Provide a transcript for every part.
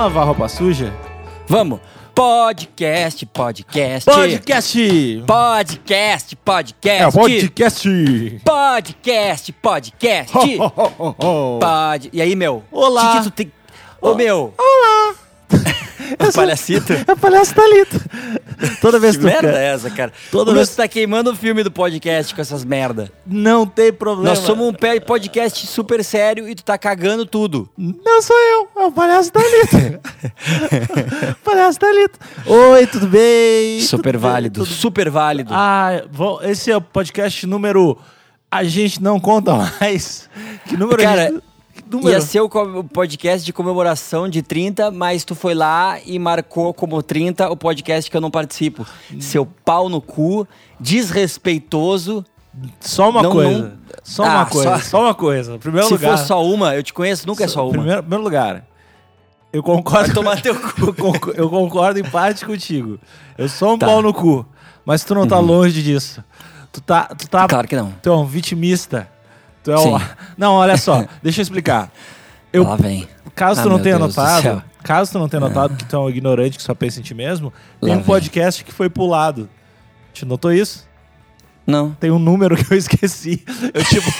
lavar roupa suja? Vamos. Podcast, podcast. Podcast! Podcast, podcast. É podcast! Podcast, podcast. Ho, ho, ho, ho, ho. Pod... E aí, meu? Olá. Que tu tem... Ô, meu. Olá! O palhacito. É o palhaço Thalito. Toda vez Que que tu merda é essa, cara? Toda meu, vez- tu tá queimando o filme do podcast com essas merda. Não tem problema. Nós somos um podcast super sério e tu tá cagando tudo. Não sou eu, é o palhaço Thalito. palhaço Thalito. Oi, tudo bem? Super Tudo válido, Tudo- super válido. Ah, esse é o podcast número... A gente não conta mais. Que número? Cara, a gente- que número? Ia ser o podcast de comemoração de 30, mas tu foi lá e marcou como 30 o podcast que eu não participo. Seu pau no cu, desrespeitoso. Só uma Não, coisa. não- Só Ah, uma coisa. só- Só, uma coisa. Primeiro Se lugar. for só uma, eu te conheço, nunca é só uma. Primeiro, primeiro lugar. Eu concordo. Tomar teu cu. eu, concordo, em parte contigo. Eu sou um Tá. Uhum. pau no cu. Mas tu não tá longe disso. Tu tá. Tu tá. Claro que não. Tu é um vitimista. Tu é. Sim. Não, olha só. deixa eu explicar. Eu, Lá vem. Caso Ah, tu não tenha Deus do notado, caso tu não tenha notado que tu é um ignorante que só pensa em ti mesmo, tem Lá um vem. podcast que foi pulado. Te notou isso? Não. Tem um número que eu esqueci. Eu, tipo,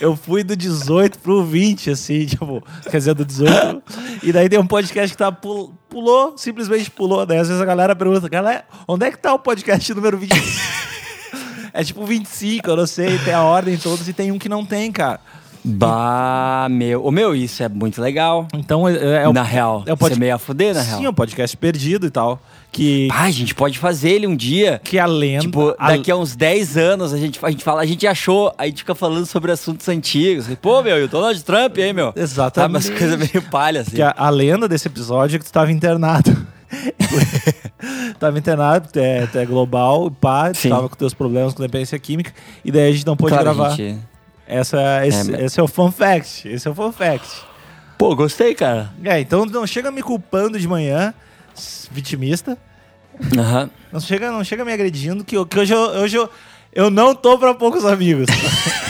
eu fui do 18 pro 20, assim, tipo, quer dizer, do 18. E daí tem um podcast que tá, pul- pulou, simplesmente pulou. Daí às vezes a galera pergunta, galera, onde é que tá o podcast número 20? É tipo 25, eu não sei, tem a ordem todos e tem um que não tem, cara. Bah, meu. Ô, meu, isso é muito legal. Então é, é o. na real. é o pod- Você meio a fuder, na Sim, é real. um podcast perdido e tal. Que, Ah, a gente pode fazer ele um dia. que a lenda. Tipo, a- daqui a uns 10 anos a gente, a gente fala, a gente achou, aí a gente fica falando sobre assuntos antigos. Pô, meu, e o Donald Trump aí, meu. Exatamente. Sabe, umas coisas meio palha, assim. Que a, a lenda desse episódio é que tu tava internado. tava internado, é, é global, pá, Sim. tava com teus problemas com dependência química, e daí a gente não pôde Claro, gravar. gente. Essa, esse, É, esse é o fun fact. Esse é o fun fact. Pô, gostei, cara. É, então não chega me culpando de manhã, vitimista. Aham. Não chega, não chega me agredindo, que, que hoje, eu, hoje eu, eu não tô pra poucos amigos.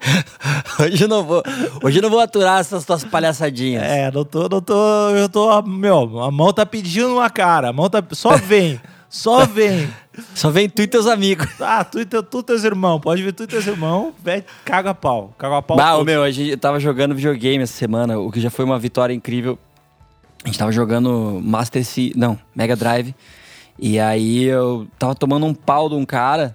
Hoje eu não vou. Hoje não vou aturar essas tuas palhaçadinhas. é, não tô, não tô. Eu tô. Meu, a mão tá pedindo uma cara. A mão tá. Só vem. Só vem. Só vem tu e teus amigos. Ah, tu e teu, tu e teus irmãos. Pode vir tu e teus irmãos. Velho, caga a pau. Caga pau. Todo. meu, a gente tava jogando videogame essa semana, o que já foi uma vitória incrível. A gente tava jogando Master C, não, Mega Drive. E aí eu tava tomando um pau de um cara.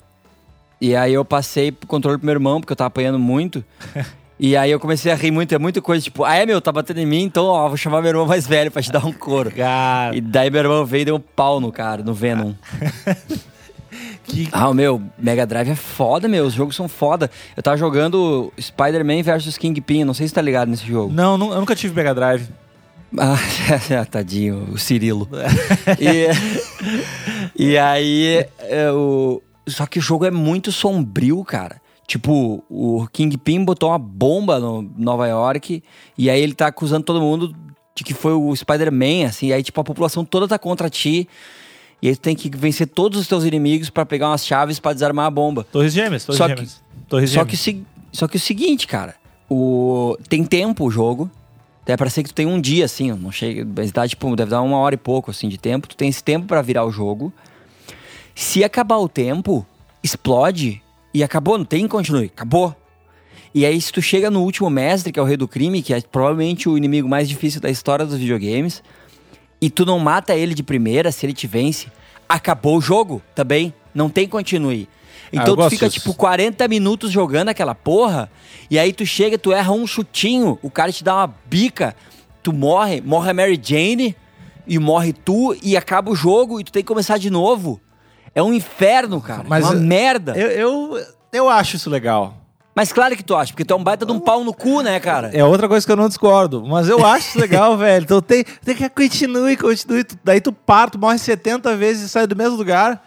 E aí eu passei pro controle pro meu irmão, porque eu tava apanhando muito. E aí eu comecei a rir muito, é muita coisa, tipo, ah é meu, tá batendo em mim, então ó, vou chamar meu irmão mais velho pra te dar um couro. Cara, E daí meu irmão veio e deu um pau no cara, no Venom. que. Ah, o meu, Mega Drive é foda, meu. Os jogos são foda. Eu tava jogando Spider-Man versus Kingpin. Não sei se tá ligado nesse jogo. Não, nu- eu nunca tive Mega Drive. Ah, tadinho, o Cirilo. e, e aí, é, o... só que o jogo é muito sombrio, cara. Tipo, o Kingpin botou uma bomba no Nova York e aí ele tá acusando todo mundo de que foi o Spider-Man, assim. Aí, tipo, a população toda tá contra ti. E aí tu tem que vencer todos os teus inimigos pra pegar umas chaves pra desarmar a bomba. Torres Gêmeas, Torres Só que- Gêmeas. Torres Só que, Gêmeas. o se- só que o seguinte, cara, o tem tempo o jogo. É pra ser que tu tem um dia, assim, não chega. Mas dá, tipo, deve dar uma hora e pouco, assim, de tempo. Tu tem esse tempo pra virar o jogo. Se acabar o tempo, explode e acabou, não tem continue, acabou. E aí, se tu chega no último mestre, que é o rei do crime, que é provavelmente o inimigo mais difícil da história dos videogames, e tu não mata ele de primeira, se ele te vence, acabou o jogo também. Não tem continue. Ah, Então tu gosto fica, disso. tipo, 40 minutos jogando aquela porra, e aí tu chega, tu erra um chutinho, o cara te dá uma bica, tu morre, morre a Mary Jane, e morre tu, e acaba o jogo, e tu tem que começar de novo. É um inferno, cara. Mas é uma eu- merda. Eu, eu, eu acho isso legal. Mas claro que tu acha, porque tu é um baita de um pau no cu, né, cara? É outra coisa que eu não discordo. Mas eu acho isso legal, velho. Então tem, tem que continue, continue. Tu- Daí tu para, tu morre 70 vezes e sai do mesmo lugar.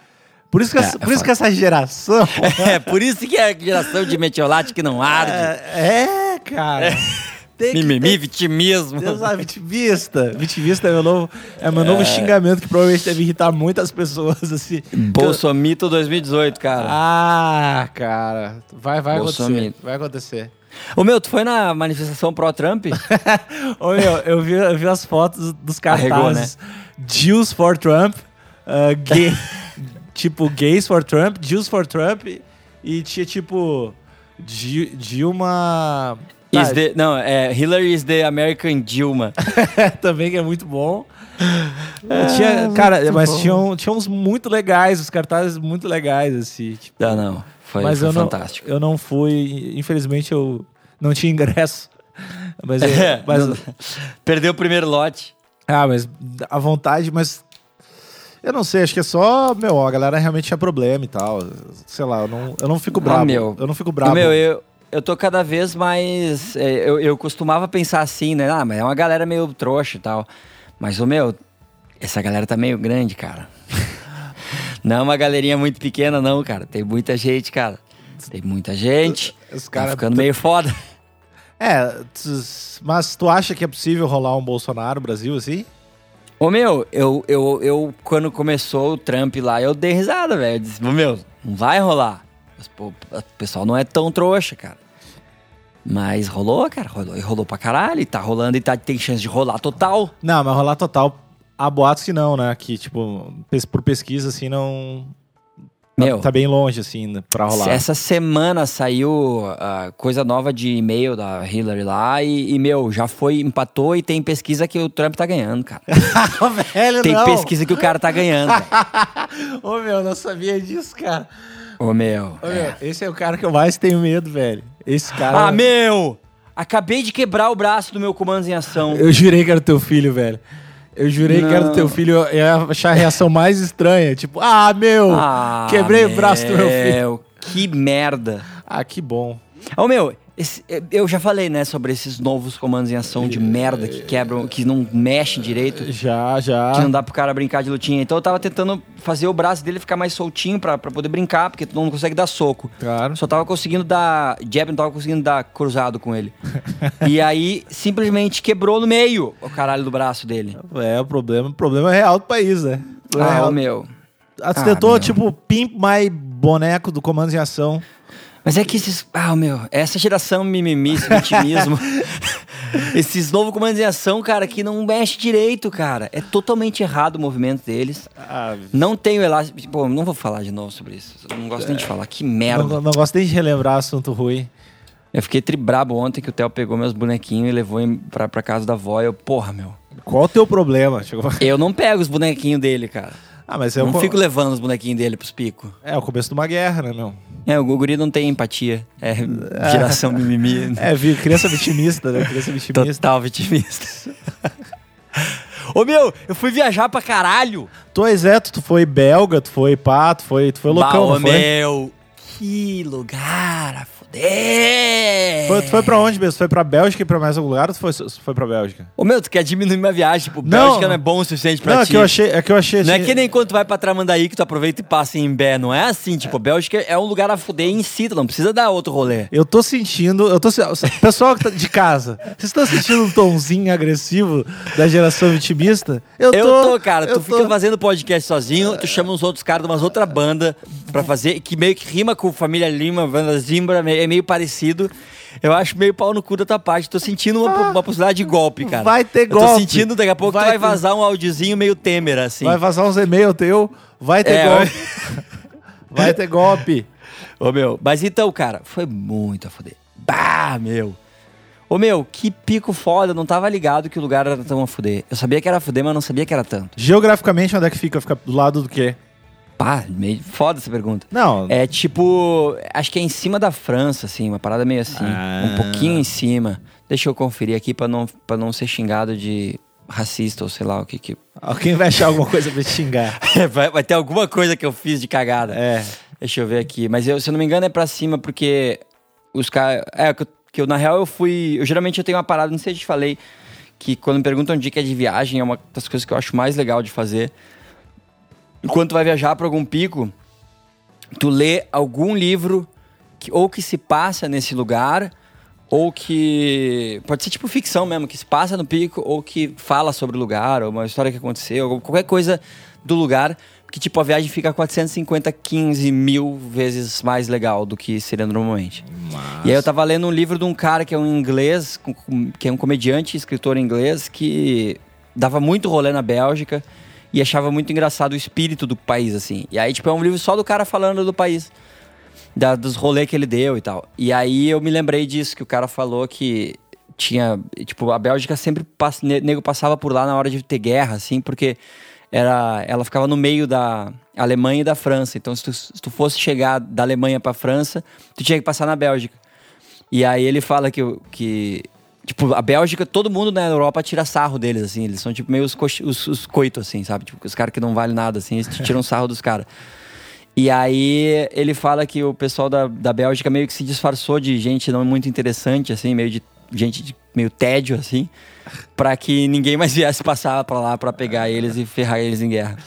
Por isso que, É, essa, é por isso que essa geração. É, por isso que é a geração de metiolate que não arde. é, é, cara. Tem que- Mimimi, vitimismo. Deus ah, vitimista. Vitimista é meu novo, é meu novo xingamento que provavelmente deve irritar muitas pessoas, assim. Bolsomito 2018, cara. Ah, cara. Vai, vai acontecer. Vai acontecer. Ô meu, tu foi na manifestação pró-Trump? Ô, meu, eu vi, eu vi as fotos dos Arregou, né? cartazes. Jews for Trump, uh, gay, tipo, gays for Trump, Jews for Trump, e tinha tipo. Di- Dilma. Is Ah, the, não, é Hillary is the American Dilma. também que é muito bom. tinha, cara, mas tinham, tinha uns muito legais, os cartazes muito legais, assim. Tipo, Não, não. Foi, mas foi eu não, fantástico. eu não fui, infelizmente eu não tinha ingresso. Mas, eu- É, mas não- Perdeu o primeiro lote. Ah, mas à vontade, mas. Eu não sei, acho que é só, meu, a galera realmente tinha problema e tal. Sei lá, eu não, eu não fico bravo. Ah. Eu não fico bravo. Meu, eu, eu tô cada vez mais. é, eu, eu costumava pensar assim, né? Ah, mas é uma galera meio trouxa e tal. Mas, o meu, essa galera tá meio grande, cara. Não é uma galerinha muito pequena, não, cara. Tem muita gente, cara. Tem muita gente. Os Tá cara- ficando meio foda. É, mas tu acha que é possível rolar um Bolsonaro no Brasil assim? Ô, meu, eu, eu, eu, quando começou o Trump lá, eu dei risada, velho. Eu disse, ô, meu, não vai rolar. Mas, pô, o pessoal não é tão trouxa, cara. Mas rolou, cara, rolou. E rolou pra caralho. E tá rolando e tá, tem chance de rolar total. Não, mas rolar total. Há boatos que não, né? Que, tipo, por pesquisa, assim, não. tá- Meu. Tá bem longe, assim, né, pra rolar. Essa semana saiu a coisa nova de e-mail da Hillary lá e, e, meu, já foi, empatou e tem pesquisa que o Trump tá ganhando, cara. Velho, Tem não. pesquisa que o cara tá ganhando. Ô, meu, eu não sabia disso, cara. Ô, meu. Ô, é. meu, esse é o cara que eu mais tenho medo, velho. Esse cara. Ah, meu! Acabei de quebrar o braço do meu comando em ação. Eu jurei que era teu filho, velho. Eu jurei que era Não. teu filho. Eu ia achar a reação mais estranha. Tipo, ah, meu! Ah, quebrei o braço do meu filho. Que merda. Ah, que bom. Ô, meu, esse- eu já falei, né, sobre esses novos comandos em ação de merda que quebram, que não mexem direito. Já, já. Que não dá pro cara brincar de lutinha. Então eu tava tentando fazer o braço dele ficar mais soltinho pra, pra poder brincar, porque tu não consegue dar soco. Claro. Só tava conseguindo dar jab, não tava conseguindo dar cruzado com ele. e aí, simplesmente quebrou no meio o caralho do braço dele. É, o problema, o problema é real do país, né? É Ah, real. meu. Ah, Ah, tentou, meu. tipo, pimp my boneco do Comandos em Ação. Mas é que esses. Ah, meu, essa geração mimimi, esse vitimismo. esses novos comandos em ação, cara, que não mexe direito, cara. É totalmente errado o movimento deles. Ah, Não tenho elástico. Pô, não vou falar de novo sobre isso. Eu não gosto nem de falar. Que merda. não, não gosto nem de relembrar assunto ruim. Eu fiquei tribrabo ontem que o Theo pegou meus bonequinhos e levou pra, pra casa da avó. Eu, porra, meu. Qual o teu problema? Eu não pego os bonequinhos dele, cara. Ah, mas é Eu não fico levando os bonequinhos dele pros picos. é o começo de uma guerra, né, meu? É, o guri não tem empatia. É geração mimimi. É, vi- criança vitimista, né? Criança vitimista. Total vitimista. Ô meu, eu fui viajar pra caralho. Tu é, tu foi belga, tu foi pá, tu foi, tu foi loucão, Bah, ô, foi? meu, que lugar a fuder. Foi- Tu foi pra onde mesmo? Tu foi pra Bélgica e pra mais algum lugar ou tu foi, foi pra Bélgica? Ô meu, tu quer diminuir minha viagem? Tipo, Não. Bélgica não é bom o suficiente pra não, é ti. que eu achei, é que eu achei Não é assim- que nem quando tu vai pra Tramandaí que tu aproveita e passa em Bé, não é assim. Tipo, Bélgica é um lugar a fuder em si, tu não precisa dar outro rolê. Eu tô sentindo, eu tô pessoal que tá de casa, vocês estão sentindo um tomzinho agressivo da geração vitimista? Eu tô, cara, tu eu fica fazendo podcast sozinho, tu chama uns outros caras de umas outra banda pra fazer, que meio que rima com Família Lima, Banda Zimbra, é meio parecido. Eu acho meio pau no cu da tua parte. Tô sentindo uma, uma possibilidade de golpe, cara. Ah, Vai ter Eu golpe. tô sentindo, daqui a pouco Vai vai vazar um áudiozinho meio Temer, assim. Vai vazar uns e-mails teu, vai ter É, golpe. Vai ter golpe. Ô, meu, mas então, cara, foi muito a fuder. Bah, meu. Ô, meu, que pico foda. Eu não tava ligado que o lugar era tão a fuder. Eu sabia que era a fuder, mas não sabia que era tanto. Geograficamente, onde é que fica? Fica do lado do quê? Pá, meio foda essa pergunta. Não, É tipo, acho que é em cima da França, assim, uma parada meio assim, Ah. um pouquinho em cima. Deixa eu conferir aqui pra não, pra não ser xingado de racista ou sei lá o que que. alguém vai achar alguma coisa pra te xingar. vai, vai ter alguma coisa que eu fiz de cagada. É. Deixa eu ver aqui. Mas eu, se eu não me engano, é pra cima, porque os caras. É, que eu, que eu, na real, eu fui. Eu geralmente eu tenho uma parada, não sei se eu te falei, que quando me perguntam dica de viagem, é uma das coisas que eu acho mais legal de fazer. Enquanto tu vai viajar pra algum pico, tu lê algum livro que, ou que se passa nesse lugar, ou que. Pode ser tipo ficção mesmo, que se passa no pico, ou que fala sobre o lugar, ou uma história que aconteceu, ou qualquer coisa do lugar, porque tipo, a viagem fica 450, 15 mil vezes mais legal do que seria normalmente. E aí eu tava lendo um livro de um cara que é um inglês, que é um comediante, escritor inglês, que dava muito rolê na Bélgica e achava muito engraçado o espírito do país, assim. E aí, tipo, é um livro só do cara falando do país. Da, dos rolês que ele deu e tal. E aí eu me lembrei disso, que o cara falou que tinha. Tipo, a Bélgica sempre. Pass, ne- nego passava por lá na hora de ter guerra, assim, porque era, ela ficava no meio da Alemanha e da França. Então, se tu, se tu fosse chegar da Alemanha pra França, tu tinha que passar na Bélgica. E aí ele fala que, que tipo, a Bélgica, todo mundo na Europa tira sarro deles, assim. Eles são, tipo, meio os, coxi- os, os coitos, assim, sabe? Tipo, os caras que não valem nada, assim, eles tiram sarro dos caras. E aí ele fala que o pessoal da, da Bélgica meio que se disfarçou de gente não muito interessante, assim, meio de gente de meio tédio, assim, pra que ninguém mais viesse passar pra lá pra pegar eles e ferrar eles em guerra.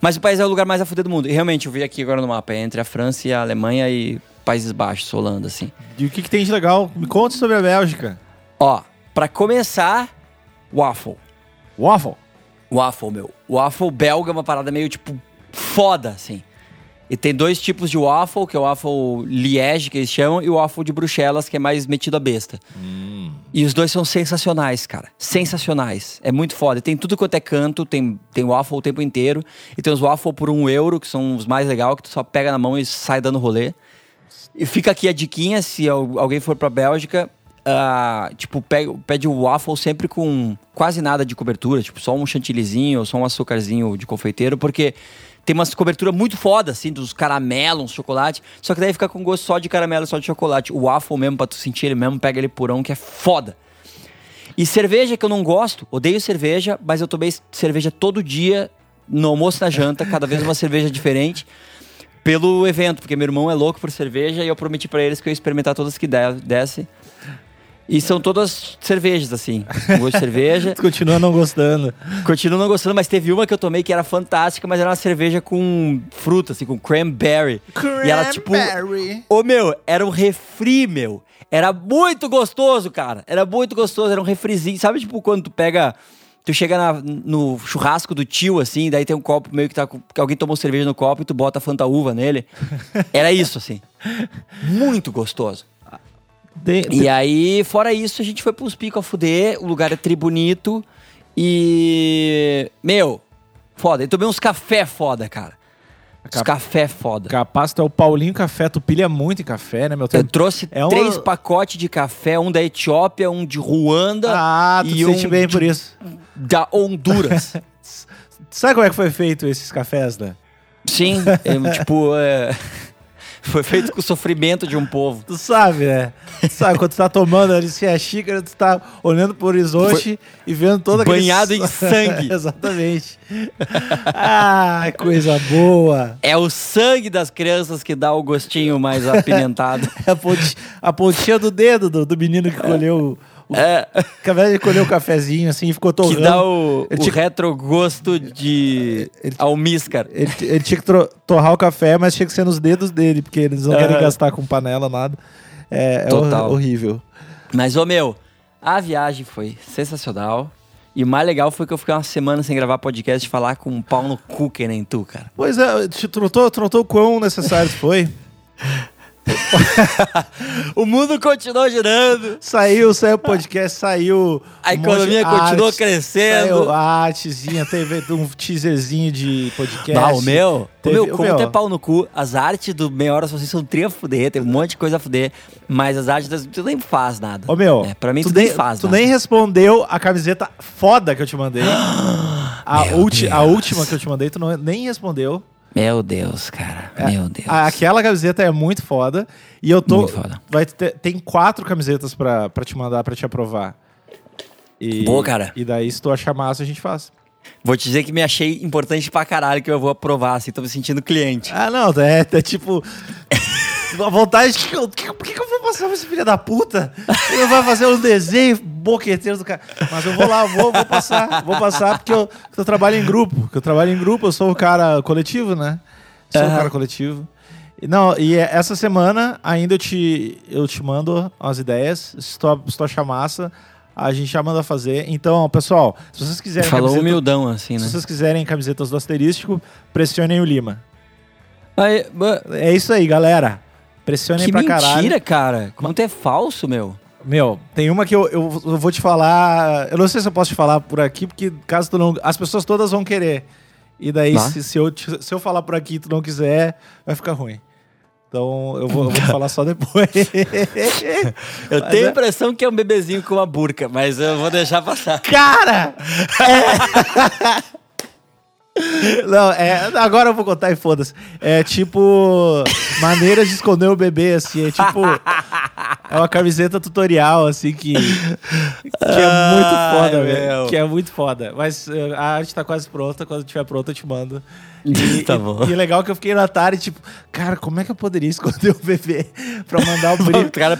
Mas o país é o lugar mais a fuder do mundo. E realmente, eu vi aqui agora no mapa, é entre a França e a Alemanha e Países Baixos, Holanda, assim. E o que, que tem de legal? Me conta sobre a Bélgica. Ó, pra começar, waffle. Waffle. Waffle, meu. Waffle belga é uma parada meio, tipo, foda, assim. E tem dois tipos de waffle, que é o waffle liege, que eles chamam, e o waffle de Bruxelas, que é mais metido a besta. E os dois são sensacionais, cara. Sensacionais. É muito foda. E tem tudo quanto é canto, tem, tem waffle o tempo inteiro. E tem os waffle por um euro, que são os mais legais, que tu só pega na mão e sai dando rolê. E fica aqui a diquinha, se al- alguém for pra Bélgica, ah, tipo, pega, pede o waffle sempre com quase nada de cobertura, tipo, só um chantillyzinho ou só um açúcarzinho de confeiteiro, porque tem umas coberturas muito foda, assim, dos caramelos, chocolate, só que daí fica com gosto só de caramelo, só de chocolate. O waffle mesmo, pra tu sentir ele mesmo, pega ele purão, que é foda. E cerveja que eu não gosto, odeio cerveja, mas eu tomei cerveja todo dia, no almoço na janta, cada vez uma cerveja diferente, pelo evento, porque meu irmão é louco por cerveja e eu prometi pra eles que eu ia experimentar todas que de- desse. E são todas cervejas, assim. com Gosto de cerveja. Continua não gostando. Continuo não gostando, mas teve uma que eu tomei que era fantástica, mas era uma cerveja com fruta, assim, com cranberry. E ela, tipo. Ô, meu, era um refri, meu. Era muito gostoso, cara. Era muito gostoso, era um refrizinho. Sabe, tipo, quando tu pega. Tu chega na- no churrasco do tio, assim, daí tem um copo meio que tá. com- que alguém tomou cerveja no copo e tu bota Fanta Uva nele. Era isso, assim. Muito gostoso. Tem- E aí, fora isso, a gente foi pros Pico a fuder, o lugar é tri bonito. E. Meu, foda. Eu tomei uns café foda, cara. Uns Cap- café foda. Capaz, tu é o Paulinho Café, tu pilha muito em café, né, meu? Eu trouxe É três pacotes de café, um da Etiópia, um de Ruanda Ah, tu e um sente bem de- por isso. da Honduras. Sabe como é que foi feito esses cafés, né? Sim, eu, tipo, é, foi feito com o sofrimento de um povo. Tu sabe, né? Tu sabe, quando tu tá tomando ali assim, a xícara, tu tá olhando pro horizonte e vendo toda aquele... Banhado em sangue. Exatamente. ah, coisa boa. É o sangue das crianças que dá o gostinho mais apimentado. É a, ponti- a pontinha do dedo do, do menino que colheu... É, que ao invés de colher o cafezinho assim, ficou que torrando. dá o, Ele o tinha- retrogosto de Ele- almíscar. Ele, ele tinha que tro- torrar o café, mas tinha que ser nos dedos dele, porque eles não querem Aham. gastar com panela, nada. É, é Total. hor- horrível. Mas, ô meu, a viagem foi sensacional. E o mais legal foi que eu fiquei uma semana sem gravar podcast e falar com um pau no cu que nem tu, cara. Pois é, te trotou, trotou o quão necessário foi. O mundo continuou girando. Saiu, saiu o podcast, saiu. A um economia de continuou arte, crescendo. Saiu a artezinha, teve um teaserzinho de podcast. Ah, o meu, Teve- o meu, como tem pau no cu, as artes do Meia Hora vocês são tri a fuder, tem um monte de coisa a fuder, mas as artes das, tu nem faz nada. Ô meu, É, pra mim tu, tu, nem, nem faz tu nada. nem respondeu a camiseta foda que eu te mandei. a, ulti- a última que eu te mandei, tu não, nem respondeu. Meu Deus, cara, meu Deus. Aquela camiseta é muito foda. E eu tô. Muito foda. Vai ter, tem quatro camisetas pra, pra te mandar, pra te aprovar. E, Boa, cara. E daí, se tu achar massa, a gente faz. Vou te dizer que me achei importante pra caralho que eu vou aprovar, assim, tô me sentindo cliente. Ah, não, é, é tipo. A vontade de que eu. que- Por que, que eu vou passar pra esse filho da puta? Ele vai fazer um desenho boqueteiro do cara. Mas eu vou lá, vou, vou passar. Vou passar porque eu, eu trabalho em grupo. Porque eu trabalho em grupo, eu sou o cara coletivo, né? Sou o Aham. cara coletivo. Não, e é- essa semana ainda eu te, eu te mando umas ideias. Se tu, se tu achar massa, a gente já manda fazer. Então, pessoal, se vocês quiserem Falou camiseta- humildão, assim, né? se vocês quiserem camisetas do asterístico, pressionem o Lima. Aí, ba- É isso aí, galera. Pressionem que pra mentira, caralho. cara. Quanto é falso, meu. Meu, tem uma que eu, eu, eu vou te falar. Eu não sei se eu posso te falar por aqui, porque caso tu não. As pessoas todas vão querer. E daí, se, se eu, se eu falar por aqui e tu não quiser, vai ficar ruim. Então eu vou, eu vou falar só depois. Eu Mas tenho é- a impressão que é um bebezinho com uma burca, mas eu vou deixar passar. Cara! É... Não, é. Agora eu vou contar e foda-se. É tipo. Maneiras de esconder o bebê, assim. É tipo. É uma camiseta tutorial, assim, que. Que é muito foda, Ai, velho. Que é muito foda. Mas eh, a arte tá quase pronta. Quando tiver pronta, eu te mando. E, Tá e- bom. E, é legal que eu fiquei na tarde, tipo, cara, como é que eu poderia esconder o bebê pra mandar o O brinco? cara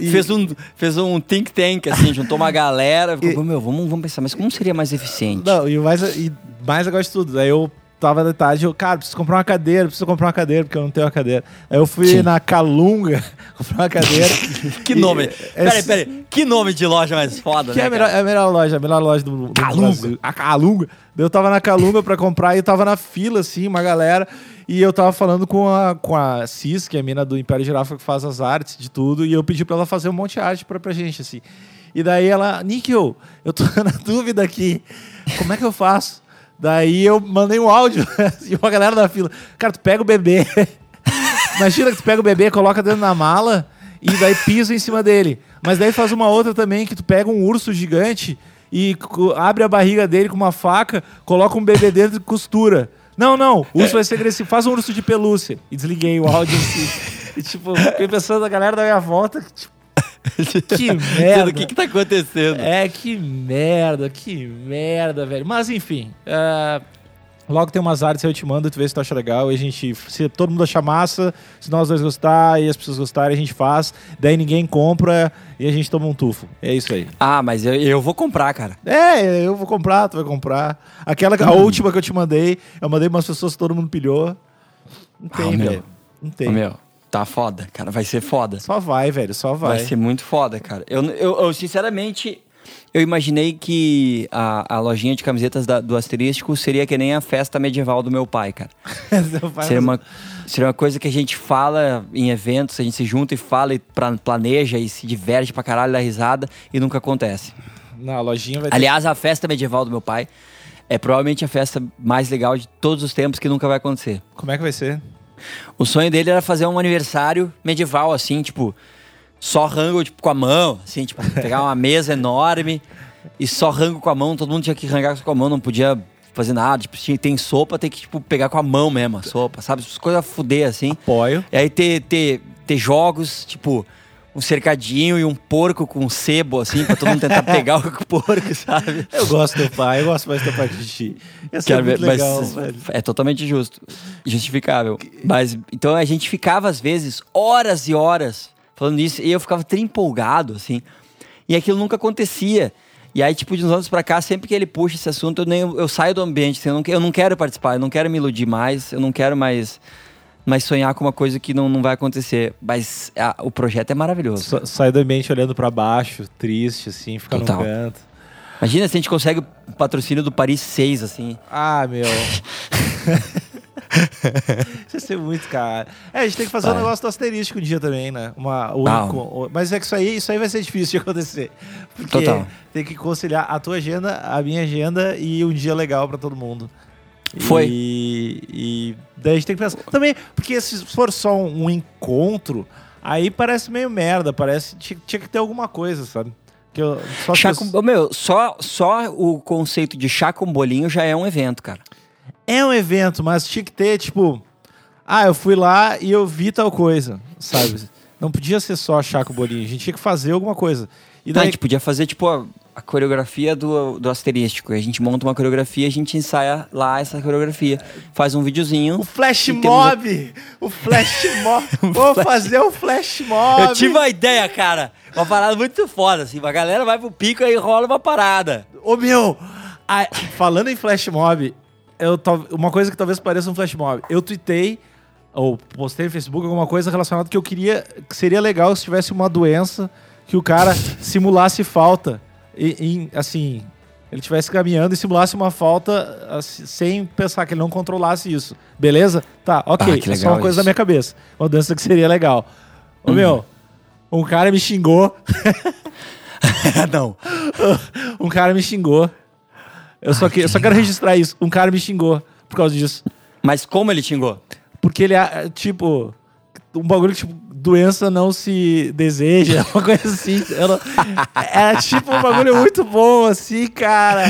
E- fez, um, fez um think tank, assim, juntou uma galera. Ficou, meu, vamos, vamos pensar, mas como seria mais eficiente? Não, e o mais, e mais eu gosto de tudo. Aí eu tava de tarde, eu, cara, preciso comprar uma cadeira, preciso comprar uma cadeira, porque eu não tenho uma cadeira. Aí eu fui Sim. na Calunga comprar uma cadeira. Que nome? é- Peraí, peraí. Que nome de loja mais foda, Que né? é a melhor, é a melhor loja, a melhor loja do, do Calunga. Brasil. A Calunga. Eu tava na Calunga pra comprar e eu tava na fila, assim, uma galera. E eu tava falando com a, com a Cis, que é a mina do Império Girafa que faz as artes de tudo. E eu pedi pra ela fazer um monte de arte pra, pra gente, assim. E daí ela, Níquel, eu tô na dúvida aqui. Como é que eu faço? Daí eu mandei um áudio e uma galera da fila. Cara, tu pega o bebê. Imagina que tu pega o bebê, coloca dentro da mala e daí pisa em cima dele. Mas daí faz uma outra também, que tu pega um urso gigante e abre a barriga dele com uma faca, coloca um bebê dentro e costura. Não, não, o urso vai ser agressivo. Faz um urso de pelúcia. E desliguei o áudio assim. E tipo, fiquei pensando na galera da minha volta, que, tipo, que merda. O que que tá acontecendo? É, que merda, que merda, velho. Mas enfim, é, logo tem umas artes aí eu te mando, tu vê se tu acha legal. E a gente, se todo mundo achar massa, se nós dois gostar e as pessoas gostarem, a gente faz. Daí ninguém compra e a gente toma um tufo. É isso aí. Ah, mas eu, eu vou comprar, cara. É, eu vou comprar, tu vai comprar. Aquela, a última que eu te mandei, eu mandei umas pessoas todo mundo pilhou. Não Ah, tem, meu. velho. Não tem. Meu, tá foda, cara. Vai ser foda. Só vai, velho, só vai. Vai ser muito foda, cara. Eu, eu, eu, sinceramente, eu imaginei que a, a lojinha de camisetas da- do Asterístico seria que nem a festa medieval do meu pai, cara. Vai Seria uma, seria uma coisa que a gente fala em eventos, a gente se junta e fala e pra- planeja e se diverte pra caralho, dá risada e nunca acontece. Na lojinha vai ter Aliás, a festa medieval do meu pai é provavelmente a festa mais legal de todos os tempos que nunca vai acontecer. Como é que vai ser? O sonho dele era fazer um aniversário medieval, assim, tipo, só rango tipo, com a mão, assim, tipo, pegar uma mesa enorme e só rango com a mão, todo mundo tinha que rangar com a mão, não podia fazer nada, tipo, tinha, tem sopa, tem que, tipo, pegar com a mão mesmo, a sopa, sabe? Coisas a fuder, assim. Apoio. E aí ter, ter, ter jogos, tipo, um cercadinho e um porco com sebo, assim, pra todo mundo tentar pegar o porco, sabe? Eu gosto do pai, eu gosto mais do teu pai que de ti. Ser Cara, muito mas legal, velho. é totalmente justo, justificável. Mas então a gente ficava às vezes horas e horas falando isso e eu ficava tão empolgado assim. E aquilo nunca acontecia. E aí tipo de uns anos pra cá, sempre que ele puxa esse assunto, eu nem eu saio do ambiente, assim, eu, não, que- eu não quero participar, eu não quero me iludir mais, eu não quero mais mais sonhar com uma coisa que não, não vai acontecer. Mas ah, o projeto é maravilhoso. Sa- Sai do ambiente olhando pra baixo, triste, assim, fica Total. no canto. Imagina se a gente consegue o patrocínio do Paris 6, assim. Ah, meu. Isso ia ser muito, cara. É, a gente tem que fazer um Vai. negócio do asterístico um dia também, né? Uma, o enco- Mas é que isso aí, isso aí vai ser difícil de acontecer. Porque Total. tem que conciliar a tua agenda, a minha agenda e um dia legal pra todo mundo. Foi. E, e daí a gente tem que pensar. Também, porque se for só um encontro, aí parece meio merda. Parece. Tinha, tinha que ter alguma coisa, sabe? Que eu, só Chá com, meu, só, só o conceito de chá com bolinho já é um evento, cara. É um evento, mas tinha que ter, tipo. Ah, eu fui lá e eu vi tal coisa, sabe? Não podia ser só chá com bolinho. A gente tinha que fazer alguma coisa. E Não, a daí, gente podia fazer, tipo, a, a coreografia do, do asterístico. A gente monta uma coreografia, a gente ensaia lá essa coreografia. Faz um videozinho. o flash mob! O flash mob! Vou fazer o flash mob! Eu tive uma ideia, cara. Uma parada muito foda, assim. A galera vai pro pico e rola uma parada. Ô meu! a- falando em flash mob, eu, tal- uma coisa que talvez pareça um flash mob. Eu tuitei, ou postei no Facebook alguma coisa relacionada que eu queria. que seria legal se tivesse uma doença que o cara simulasse falta em, assim, ele estivesse caminhando e simulasse uma falta assim, sem pensar que ele não controlasse isso. Beleza? Tá, ok. Ah, é só uma coisa isso. da minha cabeça. Uma dança que seria legal. Ô, Uhum. meu, um cara me xingou. não. um cara me xingou. Eu só, que, eu só quero registrar isso. Um cara me xingou por causa disso. Mas como ele xingou? Porque ele é, tipo, um bagulho que, tipo, doença não se deseja, uma coisa assim. Não- é tipo um bagulho muito bom, assim, cara.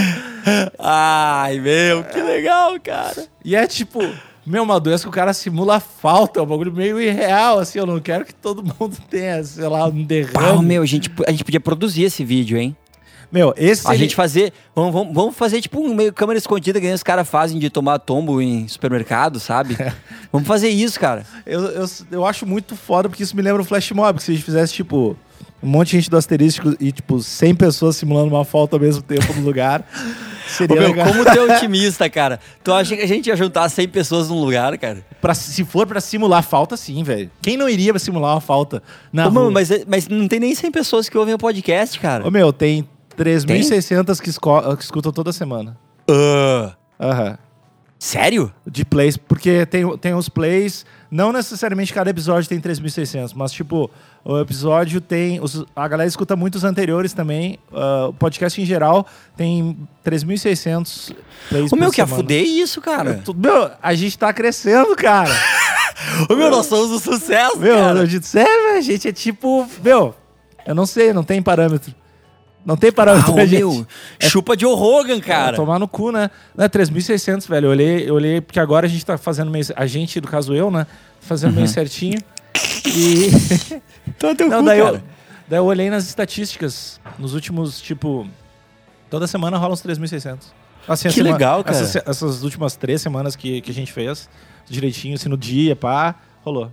Ai, meu, que legal, cara. E é tipo, meu, uma doença que o cara simula falta, é um bagulho meio irreal, assim. Eu não quero que todo mundo tenha, sei lá, um derrame. Pau, meu, a gente, a gente podia produzir esse vídeo, hein? Meu, esse. A gente fazer. Vamos, vamos, vamos fazer tipo um meio câmera escondida que nem os caras fazem de tomar tombo em supermercado, sabe? vamos fazer isso, cara. Eu, eu, eu acho muito foda porque isso me lembra o Flash Mob, que se a gente fizesse, tipo, um monte de gente do asterístico e, tipo, 100 pessoas simulando uma falta ao mesmo tempo no lugar, Ô, seria meu, legal. como tu é otimista, cara. Tu acha que a gente ia juntar 100 pessoas num lugar, cara? Pra- se for pra simular falta, sim, velho. Quem não iria simular uma falta Ô, mano, mas, mas não tem nem 100 pessoas que ouvem o podcast, cara. Ô, meu, tem 3.600 que, esco- que escutam toda semana. Ah, Aham. sério? De plays, porque tem, tem os plays, não necessariamente cada episódio tem 3.600, mas tipo, o episódio tem. os- a galera escuta muito os anteriores também. ah, o podcast em geral tem 3.600 plays. O meu, por que semana. fuder isso, cara. Tu- Meu, a gente tá crescendo, cara. Ô, meu, nós somos um sucesso, Meu, cara. eu disse, sério, a gente é tipo. Meu, eu não sei, não tem parâmetro. Não tem parâmetro Ah, pra gente. meu, chupa de Rogan, cara. É, tomar no cu, né? Não é 3.600, velho. Eu olhei, eu olhei, porque agora a gente tá fazendo meio. A gente, no caso eu, né? Fazendo Uhum. meio certinho. E. Tá teu Não, cu, daí, eu, cara. daí eu olhei nas estatísticas. Nos últimos, tipo. Toda semana rola uns 3.600. Assim, Que legal, cara. Essas, essas últimas três semanas que, que a gente fez, direitinho, assim, no dia, pá, rolou.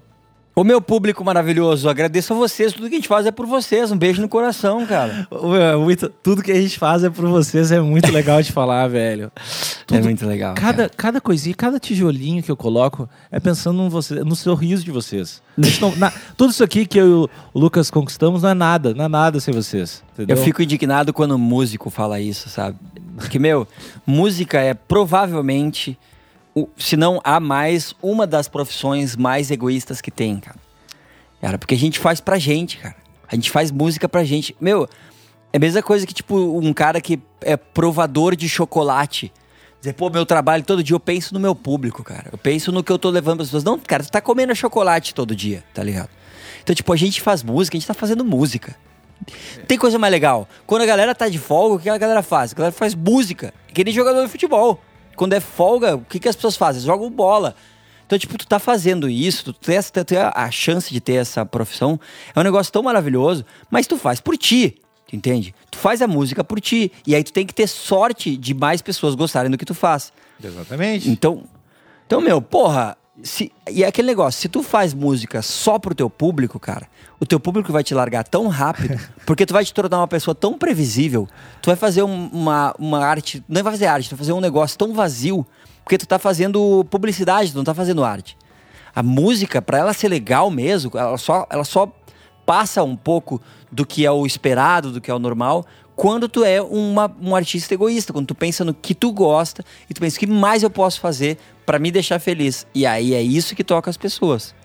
Ô, meu público maravilhoso, agradeço a vocês. Tudo que a gente faz é por vocês. Um beijo no coração, cara. É muito- tudo que a gente faz é por vocês, é muito legal de falar, velho. É Tudo- muito legal. Cada, cada coisinha, cada tijolinho que eu coloco é pensando no, você, no sorriso de vocês. Não- na- tudo isso aqui que eu e o Lucas conquistamos não é nada, não é nada sem vocês. Entendeu? Eu fico indignado quando um músico fala isso, sabe? Porque, meu, música é provavelmente, se não a mais, uma das profissões mais egoístas que tem, cara. Cara, porque a gente faz pra gente, cara. A gente faz música pra gente. Meu, é a mesma coisa que, tipo, um cara que é provador de chocolate. Dizer, pô, meu trabalho todo dia, eu penso no meu público, cara. Eu penso no que eu tô levando pras pessoas. Não, cara, tu tá comendo chocolate todo dia, tá ligado? Então, tipo, a gente faz música, a gente tá fazendo música. Tem coisa mais legal. Quando a galera tá de folga, o que a galera faz? A galera faz música. É Que nem jogador de futebol. Quando é folga, o que, que as pessoas fazem? Jogam bola. Então, tipo, tu tá fazendo isso, tu tem, essa- tem a, a chance de ter essa profissão. É um negócio tão maravilhoso, mas tu faz por ti. Entende? Tu faz a música por ti. E aí tu tem que ter sorte de mais pessoas gostarem do que tu faz. Exatamente. Então, então meu, porra, se, e é aquele negócio, se tu faz música só pro teu público, cara, o teu público vai te largar tão rápido, porque tu vai te tornar uma pessoa tão previsível, tu vai fazer um- uma, uma arte, não vai fazer arte, tu vai fazer um negócio tão vazio, porque tu tá fazendo publicidade, tu não tá fazendo arte. A música, pra ela ser legal mesmo, ela só, ela só passa um pouco do que é o esperado, do que é o normal, quando tu é uma, um artista egoísta, quando tu pensa no que tu gosta e tu pensa o que mais eu posso fazer pra me deixar feliz. E aí é isso que toca as pessoas.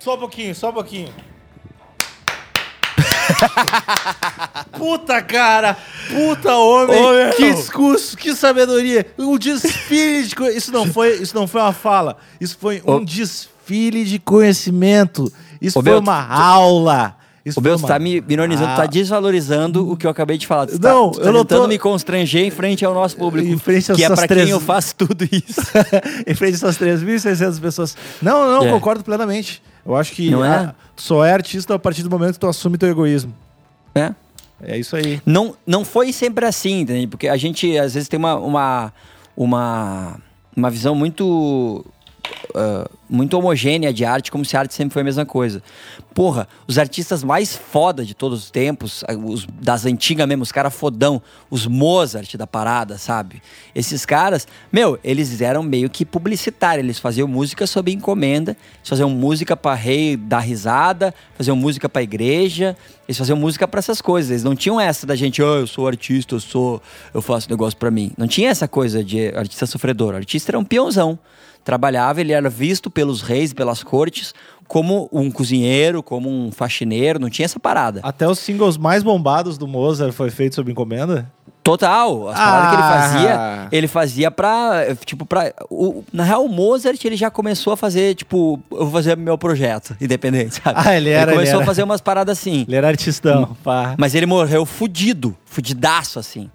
Só um pouquinho, só um pouquinho. Puta cara, puta homem, Ô, que discurso, que sabedoria, um desfile de isso não foi, isso não foi uma fala, isso foi um Ô. desfile de conhecimento, isso Ô, foi meu, uma aula. Isso O foi meu, uma- tu tá me ironizando, tá Ah. desvalorizando o que eu acabei de falar. Tu Não, tá, tu tá eu não tô- me constranger em frente ao nosso público. Em frente às que é pra três- quem eu faço tudo isso. em frente a essas 3.600 pessoas. Não, não, É. concordo plenamente. Eu acho que Não é? só é artista a partir do momento que tu assume teu egoísmo. né? É isso aí. Não, não foi sempre assim, entende? Porque a gente, às vezes, tem uma, uma, uma, uma visão muito ah, muito homogênea de arte, como se a arte sempre foi a mesma coisa. Porra, os artistas mais foda de todos os tempos, ah, os das antigas mesmo, os caras fodão, os Mozart da parada, sabe? Esses caras, meu, eles eram meio que publicitários, eles faziam música sob encomenda, eles faziam música pra rei dar risada, faziam música pra igreja, eles faziam música pra essas coisas. Eles não tinham essa da gente, oh, eu sou artista, eu sou, eu faço negócio pra mim. Não tinha essa coisa de artista sofredor. O artista era um peãozão trabalhava, ele era visto pelos reis e pelas cortes como um cozinheiro, como um faxineiro, não tinha essa parada. Até os singles mais bombados do Mozart foi feito sob encomenda? Total, as paradas que ele Ah. fazia, ele fazia pra, tipo, pra... O, na real, o Mozart, ele já começou a fazer, tipo, eu vou fazer meu projeto independente, sabe? Ah, ele era, ele começou era. a fazer umas paradas assim. Ele era artistão, pá. Mas ele morreu fudido, fudidaço, assim.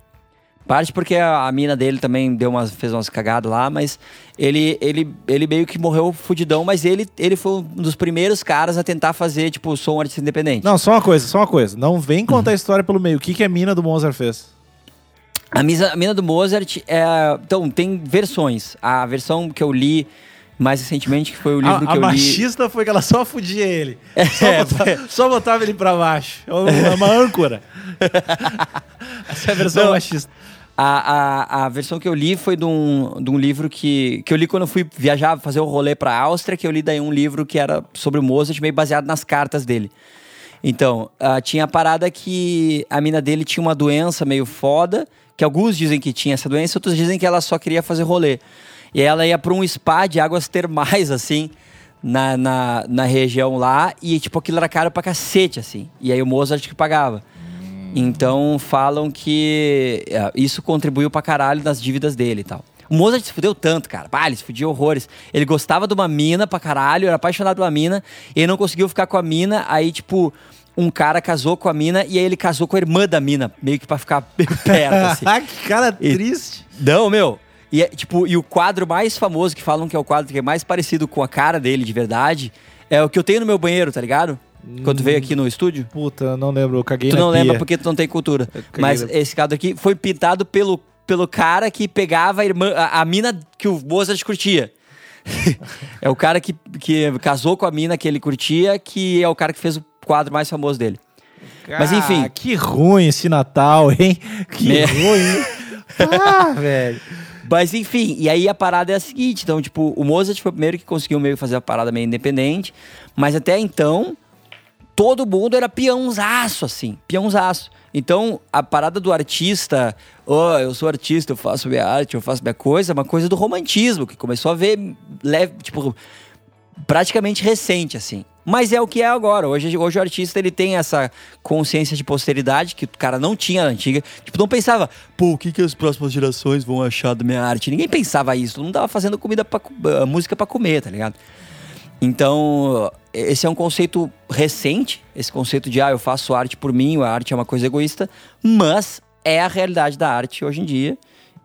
Parte porque a, a mina dele também deu umas, fez umas cagadas lá, mas ele, ele, ele meio que morreu fudidão, mas ele, ele foi um dos primeiros caras a tentar fazer, tipo, sou um artista independente. Não, só uma coisa, só uma coisa. Não vem contar a história pelo meio. O que, que a mina do Mozart fez? A, misa, a mina do Mozart é. Então, tem versões. A versão que eu li mais recentemente, que foi o livro a que a eu li. machista foi que ela só fudia ele. Só, É, botava, só botava ele pra baixo. É uma, uma âncora. Essa é a versão Não. machista. A, a, a versão que eu li foi de um, de um livro que, que eu li quando eu fui viajar, fazer o rolê pra Áustria, que eu li daí um livro que era sobre o Mozart, meio baseado nas cartas dele. Então, ah, tinha a parada que a mina dele tinha uma doença meio foda, que alguns dizem que tinha essa doença, outros dizem que ela só queria fazer rolê. E ela ia pra um spa de águas termais, assim, na, na, na região lá, e tipo, aquilo era caro pra cacete, assim. E aí o Mozart que pagava. Então falam que é, isso contribuiu pra caralho nas dívidas dele e tal. O Mozart se fudeu tanto, cara. Pá, ele se fudia horrores. Ele gostava de uma mina pra caralho, era apaixonado por uma mina, e ele não conseguiu ficar com a mina, aí, tipo, um cara casou com a mina e aí ele casou com a irmã da mina, meio que pra ficar meio perto, assim. Ah, que cara E- triste. Não, meu. E, é, tipo, e o quadro mais famoso, que falam que é o quadro que é mais parecido com a cara dele de verdade, é o que eu tenho no meu banheiro, tá ligado? Quando veio aqui no estúdio. Puta, não lembro. Eu caguei Tu não pia. lembra porque tu não tem cultura. Mas na- esse quadro aqui foi pintado pelo, pelo cara que pegava a irmã, a, a mina que o Mozart curtia. é o cara que, que casou com a mina que ele curtia, que é o cara que fez o quadro mais famoso dele. Mas enfim. Ah, que ruim esse Natal, hein? Que É. ruim. Ah, velho. Mas enfim, e aí a parada é a seguinte: então, tipo, o Mozart foi o primeiro que conseguiu meio fazer a parada meio independente, mas até então, todo mundo era peãozaço, assim, peãozaço. Então, a parada do artista, oh, eu sou artista, eu faço minha arte, eu faço minha coisa, é uma coisa do romantismo, que começou a ver, leve, tipo, praticamente recente, assim. Mas é o que é agora. Hoje, hoje o artista ele tem essa consciência de posteridade que o cara não tinha na antiga. Tipo, não pensava, pô, o que, que as próximas gerações vão achar da minha arte? Ninguém pensava isso. Mundo tava fazendo comida pra, ah, música pra comer, tá ligado? Então, esse é um conceito recente, esse conceito de, ah, eu faço arte por mim, a arte é uma coisa egoísta, mas é a realidade da arte hoje em dia.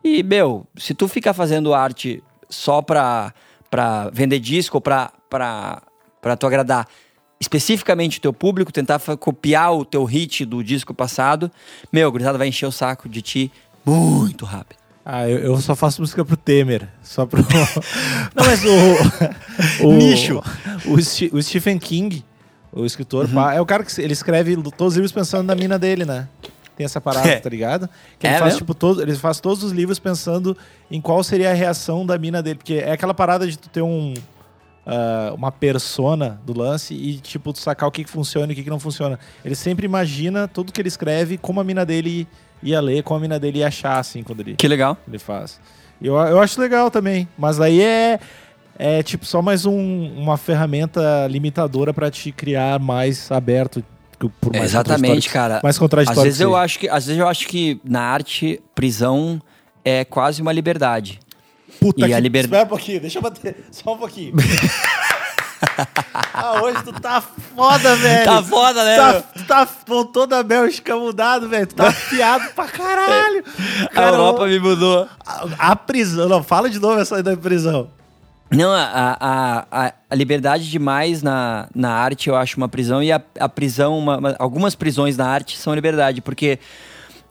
E, meu, se tu ficar fazendo arte só pra, pra vender disco pra, pra, pra tu agradar especificamente o teu público, tentar copiar o teu hit do disco passado, meu, gurizada vai encher o saco de ti muito rápido. Ah, eu, eu só faço música pro Temer. Só pro. Não, mas o. o Nicho. O, o Stephen King, o escritor, pá, é o cara que ele escreve todos os livros pensando na mina dele, né? Tem essa parada, É. tá ligado? Que ele É faz, mesmo? tipo, todo, ele faz todos os livros pensando em qual seria a reação da mina dele. Porque é aquela parada de tu ter um. ah, uma persona do lance e, tipo, sacar o que, que funciona e o que, que não funciona. Ele sempre imagina tudo que ele escreve, como a mina dele ia ler, como a mina dele ia achar, assim, quando ele Que legal. ele faz. E Eu, eu acho legal também, mas aí é, é tipo só mais um- uma ferramenta limitadora pra te criar mais aberto. que- Por mais Exatamente, contraditório- cara. Mais Às contraditório. vezes, que eu seja. acho que, às vezes eu acho que na arte, prisão é quase uma liberdade. Puta e que... a liber- Espera um pouquinho, deixa eu bater. Só um pouquinho. ah, hoje tu tá foda, velho. Tá foda, né? Tá, tá voltou da Bélgica mudado, velho. Tu tá afiado pra caralho. A Cara, Europa me mudou. a, a prisão. Não, fala de novo essa da prisão. Não, a, a, a, a liberdade demais na, na arte eu acho uma prisão e a, a prisão, uma- uma- algumas prisões na arte são liberdade, porque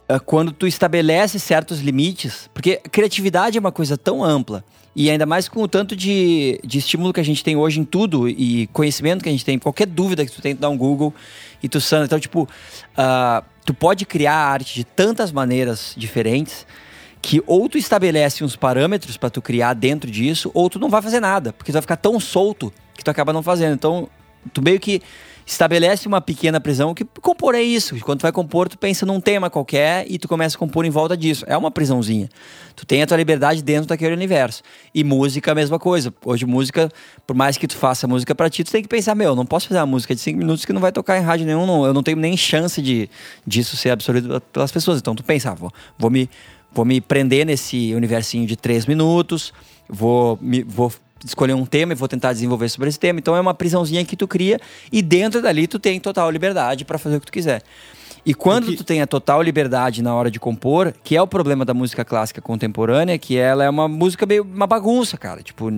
ah, quando tu estabelece certos limites, porque criatividade é uma coisa tão ampla. E ainda mais com o tanto de, de estímulo que a gente tem hoje em tudo e conhecimento que a gente tem, qualquer dúvida que tu tem, tu dá um Google e tu sana. Então, tipo, uh, tu pode criar arte de tantas maneiras diferentes que ou tu estabelece uns parâmetros para tu criar dentro disso, ou tu não vai fazer nada, porque tu vai ficar tão solto que tu acaba não fazendo. Então, tu meio que estabelece uma pequena prisão que compor é isso. Quando tu vai compor, tu pensa num tema qualquer e tu começa a compor em volta disso. É uma prisãozinha. Tu tem a tua liberdade dentro daquele universo. E música a mesma coisa. Hoje música, por mais que tu faça música para ti, tu tem que pensar, meu, não posso fazer uma música de cinco minutos que não vai tocar em rádio nenhum, não. eu não tenho nem chance de disso ser absorvido pelas pessoas. Então tu pensa, ah, vou, vou me vou me prender nesse universinho de três minutos, vou me vou escolher um tema e vou tentar desenvolver sobre esse tema. Então é uma prisãozinha que tu cria e dentro dali tu tem total liberdade para fazer o que tu quiser. E quando que... tu tem a total liberdade na hora de compor, que é o problema da música clássica contemporânea, que ela é uma música meio uma bagunça, cara. Tipo,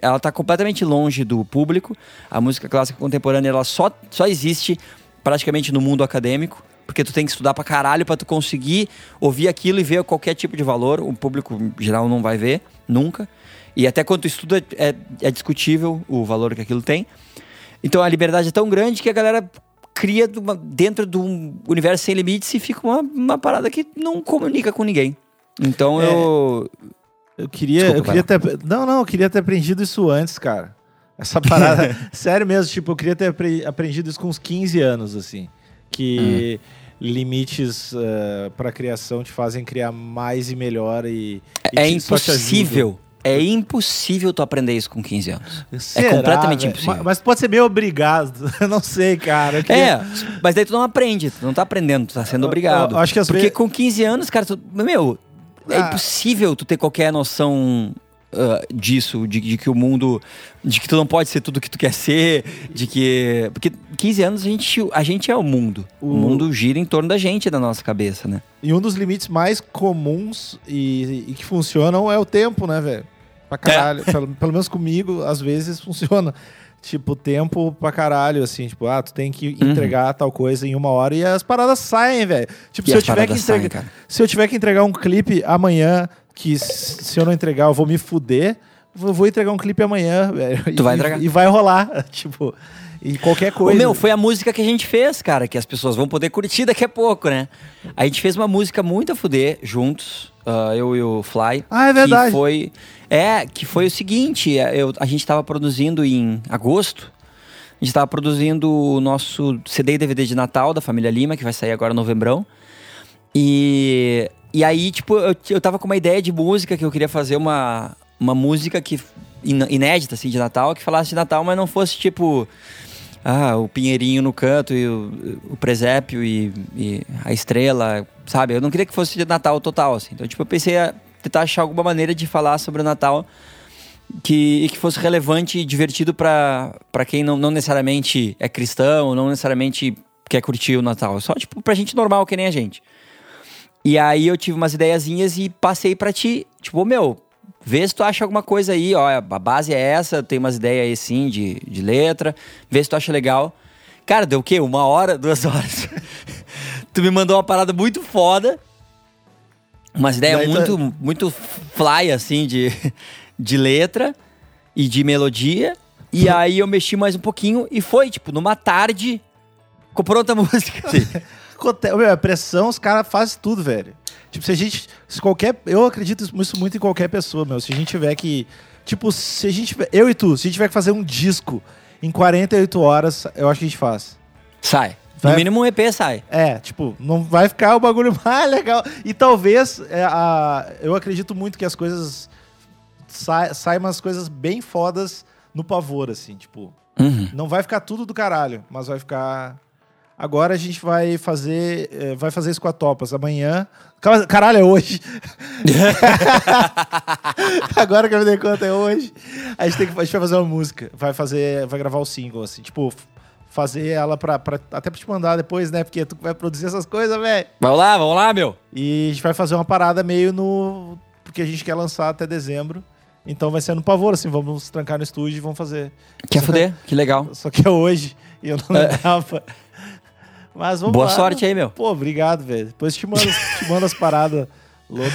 ela tá completamente longe do público. A música clássica contemporânea ela só, só existe praticamente no mundo acadêmico porque tu tem que estudar pra caralho pra tu conseguir ouvir aquilo e ver qualquer tipo de valor. O público geral não vai ver, nunca. E até quando tu estuda, é, é discutível o valor que aquilo tem. Então a liberdade é tão grande que a galera cria uma, dentro de um universo sem limites e fica uma, uma parada que não comunica com ninguém. Então é, eu. Eu queria, Desculpa, eu queria ter. Não, não, eu queria ter aprendido isso antes, cara. Essa parada. sério mesmo, tipo, eu queria ter aprendido isso com uns 15 anos, assim. Que. Hum limites uh, eh, para criação te fazem criar mais e melhor e, e é impossível é impossível tu aprender isso com 15 anos. É Será, é completamente véio? impossível. Mas, mas, pode ser meio obrigado. Eu não sei, cara. Queria... É, mas daí tu não aprende, tu não tá aprendendo, tu tá sendo obrigado. Eu, eu acho que Porque vezes... com 15 anos, cara, tu, meu, é ah. impossível tu ter qualquer noção uh, disso, de, de, que o mundo. de que tu não pode ser tudo que tu quer ser, de que. Porque 15 anos a gente, a gente é o mundo. O... o mundo gira em torno da gente, da nossa cabeça, né? E um dos limites mais comuns e, e que funcionam é o tempo, né, velho? Pra caralho. É. Pelo, pelo menos comigo, às vezes funciona tipo, tempo pra caralho, assim, tipo, ah, tu tem que uhum. entregar uhum. tal coisa em uma hora e as paradas saem, velho. Tipo, se eu tiver que entregar. Se eu tiver que entregar um clipe amanhã, que se eu não entregar, eu vou me fuder. Eu vou entregar um clipe amanhã. Tu e, vai entregar? E vai rolar. Tipo. E qualquer coisa. Meu, foi a música que a gente fez, cara, que as pessoas vão poder curtir daqui a pouco, né? A gente fez uma música muito a fuder juntos, uh, eu e o Fly. Ah, é verdade. Que foi, é, que foi o seguinte: é, eu, a gente estava produzindo em agosto. A gente estava produzindo o nosso CD e DVD de Natal da família Lima, que vai sair agora em novembrão. E e aí, tipo, eu, eu tava com uma ideia de música que eu queria fazer uma, uma música que inédita, assim, de Natal, que falasse de Natal, mas não fosse tipo. Ah, o pinheirinho no canto e o, o presépio e, e, a estrela, sabe? Eu não queria que fosse de Natal total, assim. Então, tipo, eu pensei a tentar achar alguma maneira de falar sobre o Natal que, e que fosse relevante e divertido para quem não, não necessariamente é cristão, não necessariamente quer curtir o Natal. Só, tipo, pra gente normal, que nem a gente. E aí eu tive umas ideiazinhas e passei para ti. Tipo, meu, vê se tu acha alguma coisa aí, ó, a base é essa, tem umas ideias aí sim de, de letra, vê se tu acha legal. Cara, deu o quê? Uma hora, duas horas. tu me mandou uma parada muito foda. Umas ideias muito, tá... muito fly, assim, de, de letra e de melodia. E aí eu mexi mais um pouquinho e foi, tipo, numa tarde, ficou pronta a música. Assim. Meu, a pressão, os caras fazem tudo, velho. Tipo, se a gente. Se qualquer. Eu acredito isso muito em qualquer pessoa, meu. Se a gente tiver que. Tipo, se a gente. Eu e tu, se a gente tiver que fazer um disco em 48 horas, eu acho que a gente faz. Sai. Vai... No mínimo um EP sai. É, tipo, não vai ficar o bagulho mais legal. E talvez. É, a... Eu acredito muito que as coisas. Sa... Saem umas coisas bem fodas no pavor, assim, tipo. Uhum. Não vai ficar tudo do caralho, mas vai ficar Agora a gente vai fazer, eh, vai fazer isso com a Topas. Amanhã. Caralho, é hoje. Agora que eu me dei conta, é hoje. A gente, tem que, a gente vai fazer uma música. Vai fazer. Vai gravar o single, assim. Tipo, fazer ela pra, pra, até pra te mandar depois, né? Porque tu vai produzir essas coisas, velho. Vamos lá, vamos lá, meu. E a gente vai fazer uma parada meio no. Porque a gente quer lançar até dezembro. Então vai ser no pavor, assim, vamos trancar no estúdio e vamos fazer. Quer fuder? Que legal. Só que é hoje. E eu não é. Mas vamos Boa lá. sorte aí, meu. Pô, obrigado, velho. Depois te mando, te mando as paradas loucas.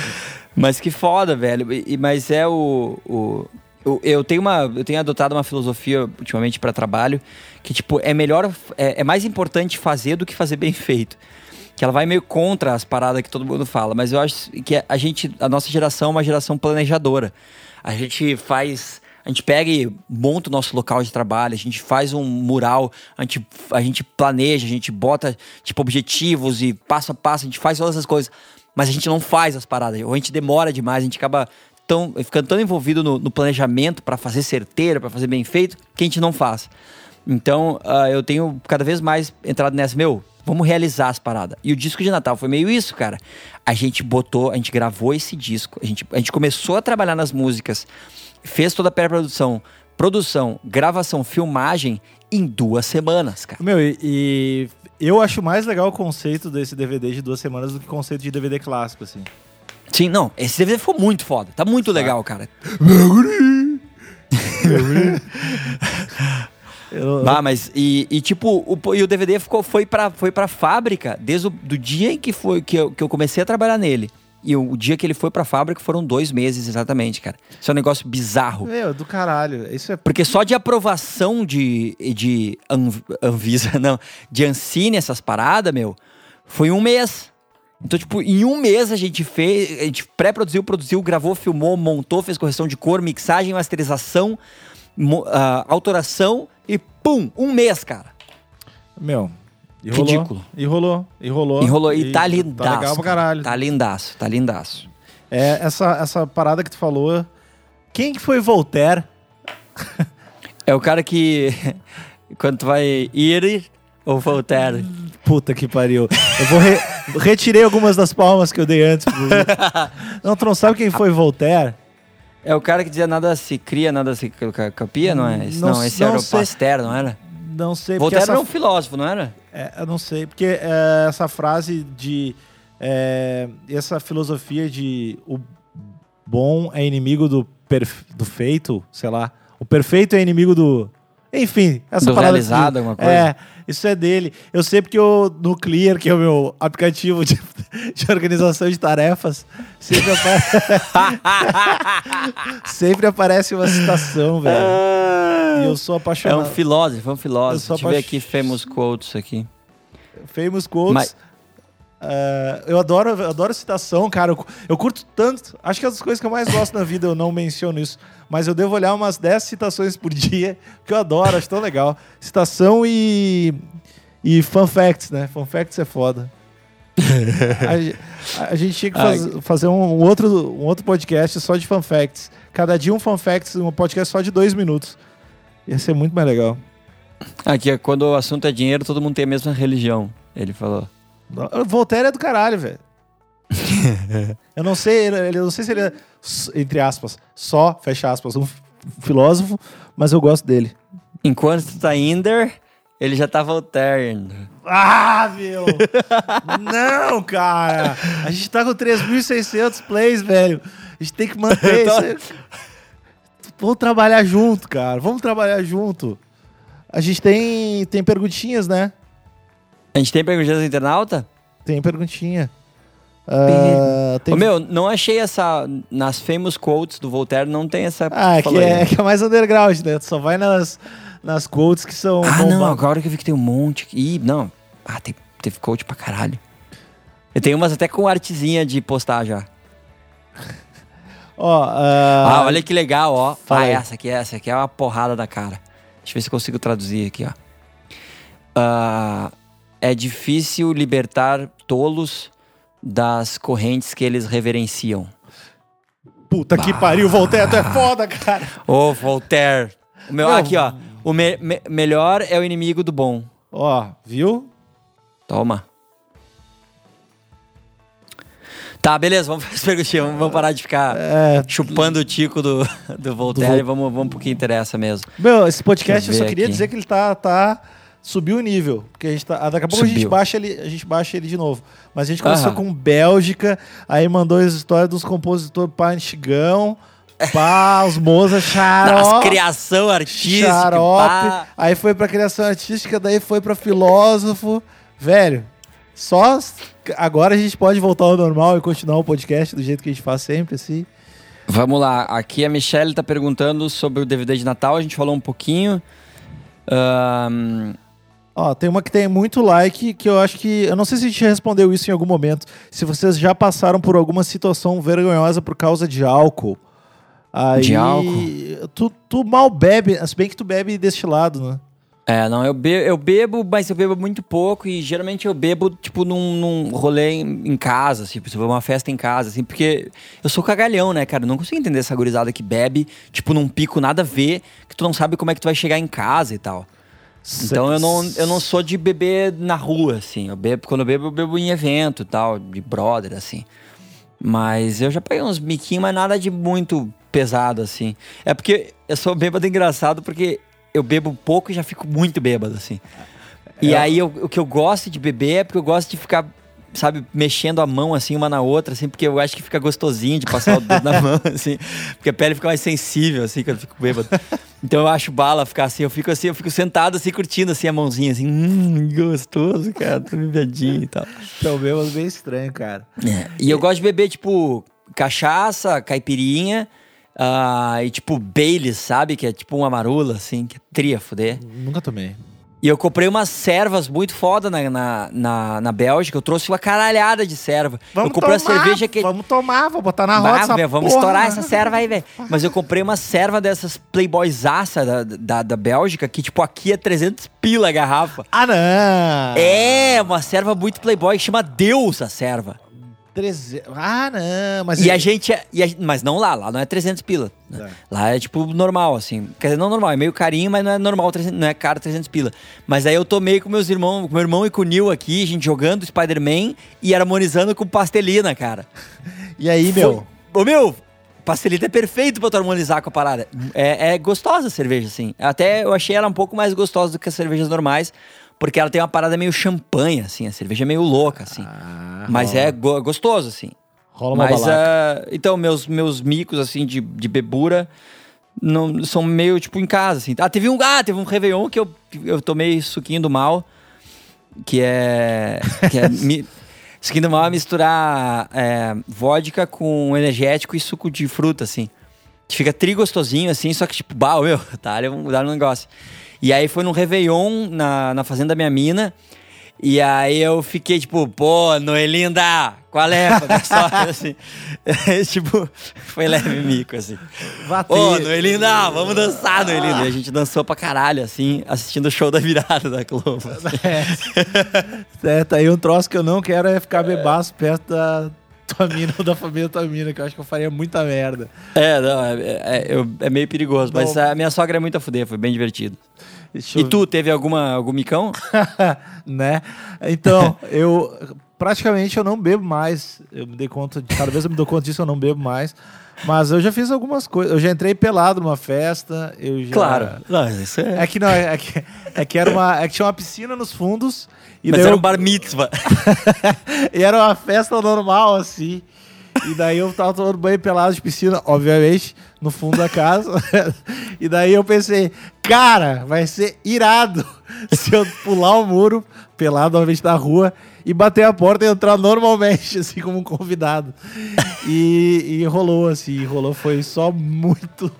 Mas que foda, velho. E, mas é o. o eu, eu tenho uma, eu tenho adotado uma filosofia ultimamente para trabalho que tipo é melhor, é, é mais importante fazer do que fazer bem feito. Que ela vai meio contra as paradas que todo mundo fala, mas eu acho que a gente, a nossa geração é uma geração planejadora. A gente faz, a gente pega e monta o nosso local de trabalho, a gente faz um mural, a gente, a gente planeja, a gente bota tipo objetivos e passo a passo, a gente faz todas essas coisas mas a gente não faz as paradas, ou a gente demora demais, a gente acaba tão, ficando tão envolvido no, no planejamento para fazer certeiro, para fazer bem feito, que a gente não faz. Então, ah, eu tenho cada vez mais entrado nessa, meu, vamos realizar as paradas. E o disco de Natal foi meio isso, cara. A gente botou, a gente gravou esse disco, a gente, a gente começou a trabalhar nas músicas, fez toda a pré-produção, produção, gravação, filmagem em duas semanas, cara. Meu, e, e eu acho mais legal o conceito desse DVD de duas semanas do que o conceito de DVD clássico, assim. Sim, não, esse DVD ficou muito foda, tá muito legal, cara. Eu, Ah, mas e, e, tipo, o, e o DVD ficou, foi, pra, foi pra fábrica desde o do dia em que, foi, que, eu, que eu comecei a trabalhar nele. E o, o dia que ele foi pra fábrica foram dois meses exatamente, cara. Isso é um negócio bizarro. Meu, do caralho. Isso é. Porque só de aprovação de, de Anv- Anvisa, não, de Ancine, essas paradas, meu, foi um mês. Então, tipo, em um mês a gente fez, a gente pré-produziu, produziu, gravou, filmou, montou, fez correção de cor, mixagem, masterização, mo- ah, autoração e pum, um mês, cara. Meu. E Ridículo. Rolou, e rolou, e rolou. E, tá lindaço. Tá legal pra cara. caralho. Tá lindaço, tá lindaço. É, essa, essa parada que tu falou. Quem que foi Voltaire? É o cara que, quando tu vai ir ou voltar, Puta que pariu. Eu vou re- retirei algumas das palmas que eu dei antes. não, tu não sabe quem foi Voltaire? é o cara que dizia nada se cria, nada se ca- capia, não é? Não- Não, esse não era o. Pasteur, não era? Não sei. Voltaire essa- era um filósofo, não era? É, eu não sei, porque é, essa frase de. é, essa filosofia de o bom é inimigo do, perf- do feito, sei lá. O perfeito é inimigo do. Enfim, essa Do parada. realizado, de- alguma coisa? É, isso é dele. Eu sei porque o, no Clear, que é o meu aplicativo de, de organização de tarefas, sempre, apa- sempre aparece uma citação, velho. E eu sou É apaixonado. um filósofo, é um filósofo. Deixa eu ver aqui famous quotes aqui. Famous quotes. Mas- É, eu adoro, eu adoro citação, cara. Eu, eu curto tanto. Acho que é uma das coisas que eu mais gosto na vida, eu não menciono isso. Mas eu devo olhar umas 10 citações por dia, que eu adoro, acho tão legal. Citação e. E fun facts, né? Fun facts é foda. a, a gente tinha que faz- fazer um, outro, um outro podcast só de fun facts. Cada dia um fun facts, um podcast só de dois minutos. Ia ser muito mais legal. Aqui, é quando o assunto é dinheiro, todo mundo tem a mesma religião. Ele falou. Voltaire é do caralho, velho. eu não sei, eu não sei se ele é, entre aspas, só, fecha aspas, um filósofo, mas eu gosto dele. Enquanto tu tá inder, ele já tá Voltaire. Ah, meu! não, cara! A gente tá com 3.600 plays, velho. A gente tem que manter isso. aí. Vamos trabalhar junto, cara. Vamos trabalhar junto. A gente tem, tem perguntinhas, né? A gente tem perguntas do internauta? Tem perguntinha. Ah, tem Ô, meu, não achei essa. Nas famous quotes do Voltaire, não tem essa. Ah, é que é, né? que é mais underground, né? Tu só vai nas, nas quotes que são Ah, não, bomba- agora que eu vi que tem um monte. Ih, não. Ah, tem, teve coach pra caralho. Eu tenho umas até com artezinha de postar já. Ó, ah, Ah, olha que legal, ó. fala Ah, essa aqui, essa aqui é uma porrada da cara. Deixa eu ver se eu consigo traduzir aqui, ó. Ah, é difícil libertar tolos das correntes que eles reverenciam. Puta que pariu, Voltaire, tu é foda, cara. Ô, Voltaire. O meu, Meu, aqui, ó. O me- me- melhor é o inimigo do bom. Ó, viu? Toma. Tá, beleza, vamos fazer as perguntinhas. Vamos parar de ficar É, chupando o tico do, do Voltaire Vol- e vamos, vamos pro que interessa mesmo. meu, esse podcast eu só queria aqui. dizer que ele tá, tá subiu o nível, porque a gente tá, daqui a pouco a gente baixa ele, a gente baixa ele de novo. Mas a gente começou Aham. com Bélgica, aí mandou as histórias dos compositores pá antigão, pá, os xarope, criação artística. xarope, pá. aí foi pra criação artística, daí foi pra filósofo, velho, só agora a gente pode voltar ao normal e continuar o podcast do jeito que a gente faz sempre, assim. Vamos lá, aqui a Michelle tá perguntando sobre o DVD de Natal, a gente falou um pouquinho. Ahn, Ó, tem uma que tem muito like que eu acho que. Eu não sei se a gente respondeu isso em algum momento. Se vocês já passaram por alguma situação vergonhosa por causa de álcool. Aí, De álcool? Tu, tu mal bebe, se bem que tu bebe destilado, né? É, não, eu bebo, eu bebo, mas eu bebo muito pouco e geralmente eu bebo, tipo, num, num rolê em, em casa, assim, se for uma festa em casa, assim, porque eu sou cagalhão, né, cara? Eu não consigo entender essa gurizada que bebe, tipo, num pico nada a ver, que tu não sabe como é que tu vai chegar em casa e tal. Então eu não, eu não sou de beber na rua, assim. Eu bebo, quando eu bebo, eu bebo em evento e tal, de brother, assim. Mas eu já peguei uns miquinhos, mas nada de muito pesado, assim. É porque eu sou bêbado engraçado porque eu bebo pouco e já fico muito bêbado, assim. E É. aí eu- o que eu gosto de beber é porque eu gosto de ficar, sabe, mexendo a mão assim uma na outra, assim, porque eu acho que fica gostosinho de passar o dedo na mão, assim. Porque a pele fica mais sensível, assim, quando eu fico bêbado. Então eu acho bala ficar assim, eu fico assim, eu fico sentado assim, curtindo assim a mãozinha, assim, hum, gostoso, cara, tô bebedinho e tal. Então, bêbado bem estranho, cara. É, E eu gosto de beber, tipo, cachaça, caipirinha ah, e, tipo, Baileys, sabe? Que é tipo uma marula, assim, que é tria, fuder. Nunca tomei. E eu comprei umas servas muito foda na, na, na, na Bélgica. Eu trouxe uma caralhada de serva. eu comprei uma cerveja que... Vamos tomar, vou botar na roda vamos porra. estourar essa serva aí, velho. Mas eu comprei uma serva dessas playboysaça da, da, da Bélgica, que, tipo, aqui é 300 pila a garrafa. Ah, não! É, uma serva muito playboy, chama Deus a serva. Treze... Ah, não, mas... E a gente. é- e a- mas não lá, lá não é 300 pila. né? Lá é tipo normal, assim. Quer dizer, não normal, é meio carinho, mas não é normal, 300 não é caro 300 pila. Mas aí eu tomei com meus irmãos, com meu irmão e com o Nil aqui, a gente jogando Spider-Man e harmonizando com pastelina, cara. E aí, meu? Foi- Ô meu, pastelina é perfeito pra tu harmonizar com a parada. É, é gostosa a cerveja, assim. Até eu achei ela um pouco mais gostosa do que as cervejas normais. Porque ela tem uma parada meio champanhe, assim. A cerveja é meio louca, assim. Ah, mas rola. é go- gostoso, assim. Rola uma Mas, ah, então, meus, meus micos, assim, de, de bebura não, são meio, tipo, em casa, assim. Ah, teve um, ah, teve um Réveillon que eu, eu tomei suquinho do mal, que é... Que é mi- suquinho do mal é misturar é, vodka com energético e suco de fruta, assim. Fica tri gostosinho, assim, só que, tipo, bah, meu, tá, dá um negócio. E aí foi num Réveillon na, na fazenda da minha mina, e aí eu fiquei tipo, pô, Noelinda, qual é? Só, assim, tipo, foi leve mico, assim. Vatei. Ô, Noelinda, vamos dançar, Noelinda. E a gente dançou pra caralho, assim, assistindo o show da virada da Globo. assim. É, tá aí um troço que eu não quero é ficar bebaço perto da tua mina ou da família da tua mina, que eu acho que eu faria muita merda. É, não, é, é- é- é meio perigoso, mas Não. a minha sogra é muito a fuder, foi bem divertido. Deixa E eu- tu, teve alguma, algum micão? né? Então, eu praticamente eu não bebo mais. Eu me dei conta, de, cada vez eu me dou conta disso, eu não bebo mais. Mas eu já fiz algumas coisas. Eu já entrei pelado numa festa. Eu já... Não, isso é... É que não, é que, é que era uma. É que tinha uma piscina nos fundos. E mas era eu- um bar mitzvah. e era uma festa normal, assim. E daí eu tava tomando banho pelado de piscina, obviamente, no fundo da casa. e daí eu pensei, cara, vai ser irado se eu pular o muro, pelado, obviamente, da rua, e bater a porta e entrar normalmente, assim, como um convidado. E, e rolou, assim, rolou. Foi só muito,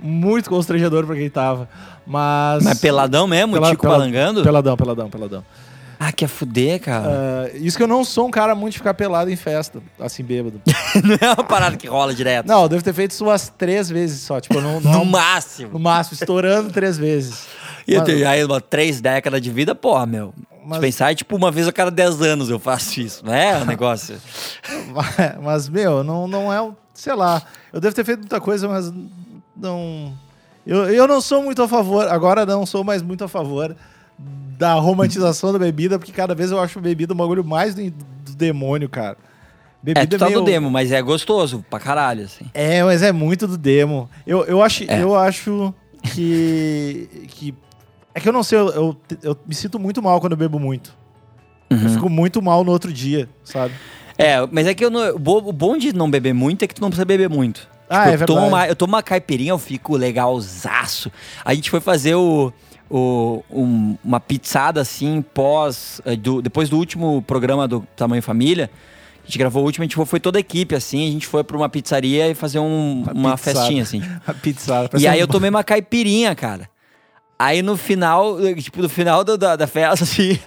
muito constrangedor pra quem tava. Mas. Mas peladão mesmo, Pela- Tico pela- balangando? Peladão, peladão, peladão. Ah, que é fuder, cara. Ah, isso que eu não sou um cara muito de ficar pelado em festa, assim, bêbado. Não é uma parada que rola direto. Não, eu devo ter feito isso umas três vezes só. Tipo, eu não, no não, máximo. no máximo, estourando três vezes. E eu Mas- tenho aí uma três décadas de vida, porra, meu. Mas- Se pensar, é tipo, uma vez a cada 10 anos eu faço isso, não é o negócio? Mas, meu, não, não é. o- Sei lá. Eu devo ter feito muita coisa, mas não. Eu, eu não sou muito a favor, agora não sou mais muito a favor da romantização da bebida, porque cada vez eu acho bebida um bagulho mais do, do demônio, cara. É, Bebida tu tá meio- do demo, mas é gostoso pra caralho, assim. É, mas é muito do demo. Eu, eu, acho, É. eu acho que, que. É que eu não sei, eu, eu, eu me sinto muito mal quando eu bebo muito. Eu Uhum. fico muito mal no outro dia, sabe? É, mas é que eu não, o bo- o bom de não beber muito é que tu não precisa beber muito. Ah, Tipo, é eu, tomo verdade. uma, eu tomo uma caipirinha, eu fico legalzaço. A gente foi fazer o, o, um- uma pizzada assim, pós. eh, do- depois do último programa do Tamanho Família. A gente gravou o último, a gente foi, foi toda a equipe, assim, a gente foi pra uma pizzaria e fazer um- uma, pizzada. festinha, assim. A pizzada. E aí um- eu tomei uma caipirinha, cara. Aí no final, tipo, no final do- da, da festa, assim,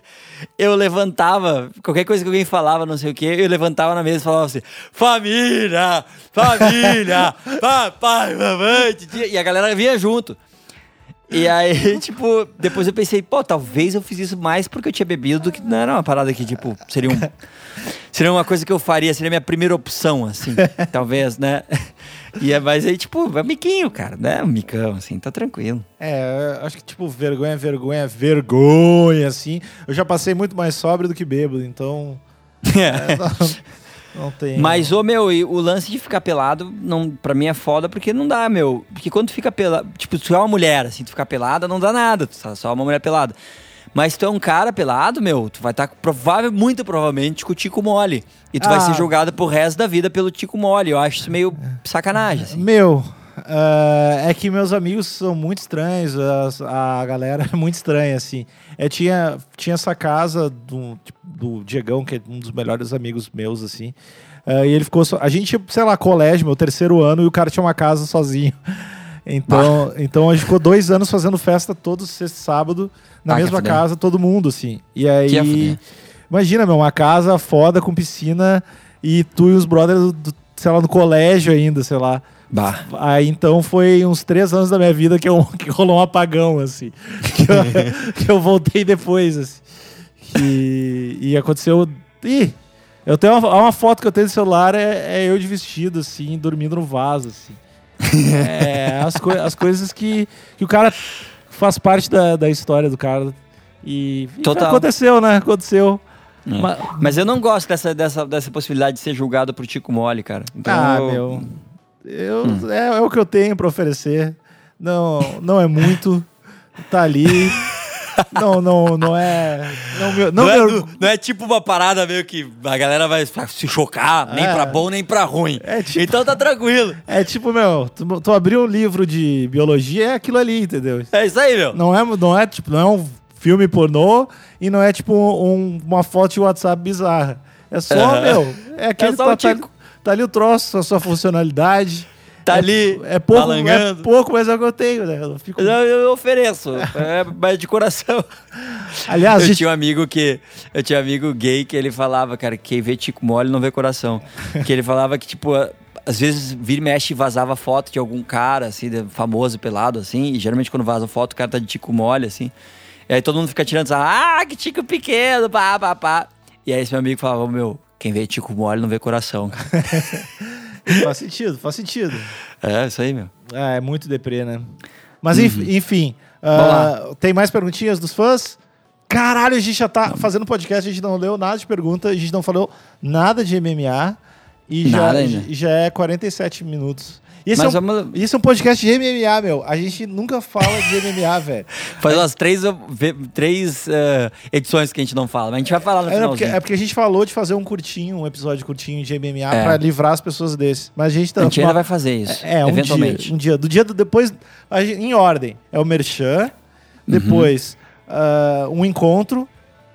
eu levantava, qualquer coisa que alguém falava, não sei o quê, eu levantava na mesa e falava assim: Família! Família! Papai, mamãe, titia. E a galera vinha junto. E aí, tipo, depois eu pensei, pô, talvez eu fiz isso mais porque eu tinha bebido do que não era uma parada que, tipo, seria um. Seria uma coisa que eu faria, seria a minha primeira opção, assim, talvez, né? E é, mas aí, tipo, é miquinho, cara, né? Um micão, assim, tá tranquilo. É, eu acho que, tipo, vergonha, vergonha, vergonha, assim. Eu já passei muito mais sóbrio do que bêbado, então. é, não, tem. Mas, ô, meu, o lance de ficar pelado, não, pra mim é foda porque não dá, meu. Porque quando tu fica pelado, tipo, tu é uma mulher, assim, tu ficar pelada, não dá nada, tu tá só uma mulher pelada. Mas se tu é um cara pelado, meu, tu vai estar provável, muito provavelmente com o tico mole. E tu vai Ah. ser julgado pro resto da vida pelo tico mole. Eu acho isso meio sacanagem, assim. Meu, ah, é que meus amigos são muito estranhos, as- a, galera é muito estranha, assim. É, tinha, tinha essa casa do, tipo, do Diegão, que é um dos melhores amigos meus, assim. ah, e ele ficou. So... A gente, sei lá, colégio, meu terceiro ano, e o cara tinha uma casa sozinho. Então, então a gente ficou dois anos fazendo festa todo sexta e sábado, na Ah, mesma casa, todo mundo, assim. E é aí. fuder. Imagina, meu, uma casa foda com piscina e tu e os brothers, do, sei lá, no colégio ainda, sei lá. Bah. Aí então foi uns três anos da minha vida que, eu, que rolou um apagão, assim. Que eu, que eu voltei depois, assim. Que, e aconteceu. Ih! Eu tenho uma, uma foto que eu tenho no celular, é, é eu de vestido, assim, dormindo no vaso, assim. É, as, coi- as coisas que, que o cara faz parte da, da história do cara. E, e aconteceu, né? Aconteceu. É. Ma- Mas eu não gosto dessa, dessa, dessa possibilidade de ser julgado por tico mole, cara. Então, ah, eu- meu. Eu, é, é o que eu tenho pra oferecer. Não, não é muito. Tá ali. Não, não, não é. Não, me- não Não, é, não é tipo uma parada meio que a galera vai se chocar, nem É. pra bom, nem pra ruim. É tipo- Então tá tranquilo. É tipo, meu, tu, tu abriu um livro de biologia, é aquilo ali, entendeu? É isso aí, meu. Não é, não é, tipo, não é um filme pornô e não é tipo um- uma foto de WhatsApp bizarra. É só, meu, é aquele É só tá, tá-. Tá ali o troço, a sua funcionalidade. Tá É- ali, é pouco, é balangando. pouco, mas é o que eu tenho, né? Eu fico... Eu, eu ofereço, é, mas de coração. Aliás, eu gente- tinha um amigo que. Eu tinha um amigo gay que ele falava, cara, que quem vê Tico mole não vê coração. que ele falava que, tipo, às vezes vira e mexe e vazava foto de algum cara, assim, famoso, pelado, assim. E geralmente quando vaza foto, o cara tá de Tico mole, assim. E aí todo mundo fica tirando, ah, que Tico pequeno, pá, pá, pá. E aí esse meu amigo falava, meu, quem vê Tico mole não vê coração. Faz sentido, faz sentido. é, isso aí, meu. Ah, é muito deprê, né? Mas enf- enfim, Vamos tem mais perguntinhas dos fãs? Caralho, a gente já tá fazendo podcast, a gente não leu nada de pergunta, a gente não falou nada de MMA e já, Nada ainda. já é 47 minutos. Isso é, um, vamos- isso é um podcast de MMA, meu. A gente nunca fala de MMA, velho. Faz umas três, três eh, edições que a gente não fala, mas a gente vai falar no É, porque, é porque a gente falou de fazer um curtinho, um episódio curtinho de MMA É. pra livrar as pessoas desse. Mas a gente tá. A gente ainda vai fazer isso, É, um eventualmente. dia, um dia. Do dia do depois, gente- em ordem. É o Merchan, depois ah, um encontro,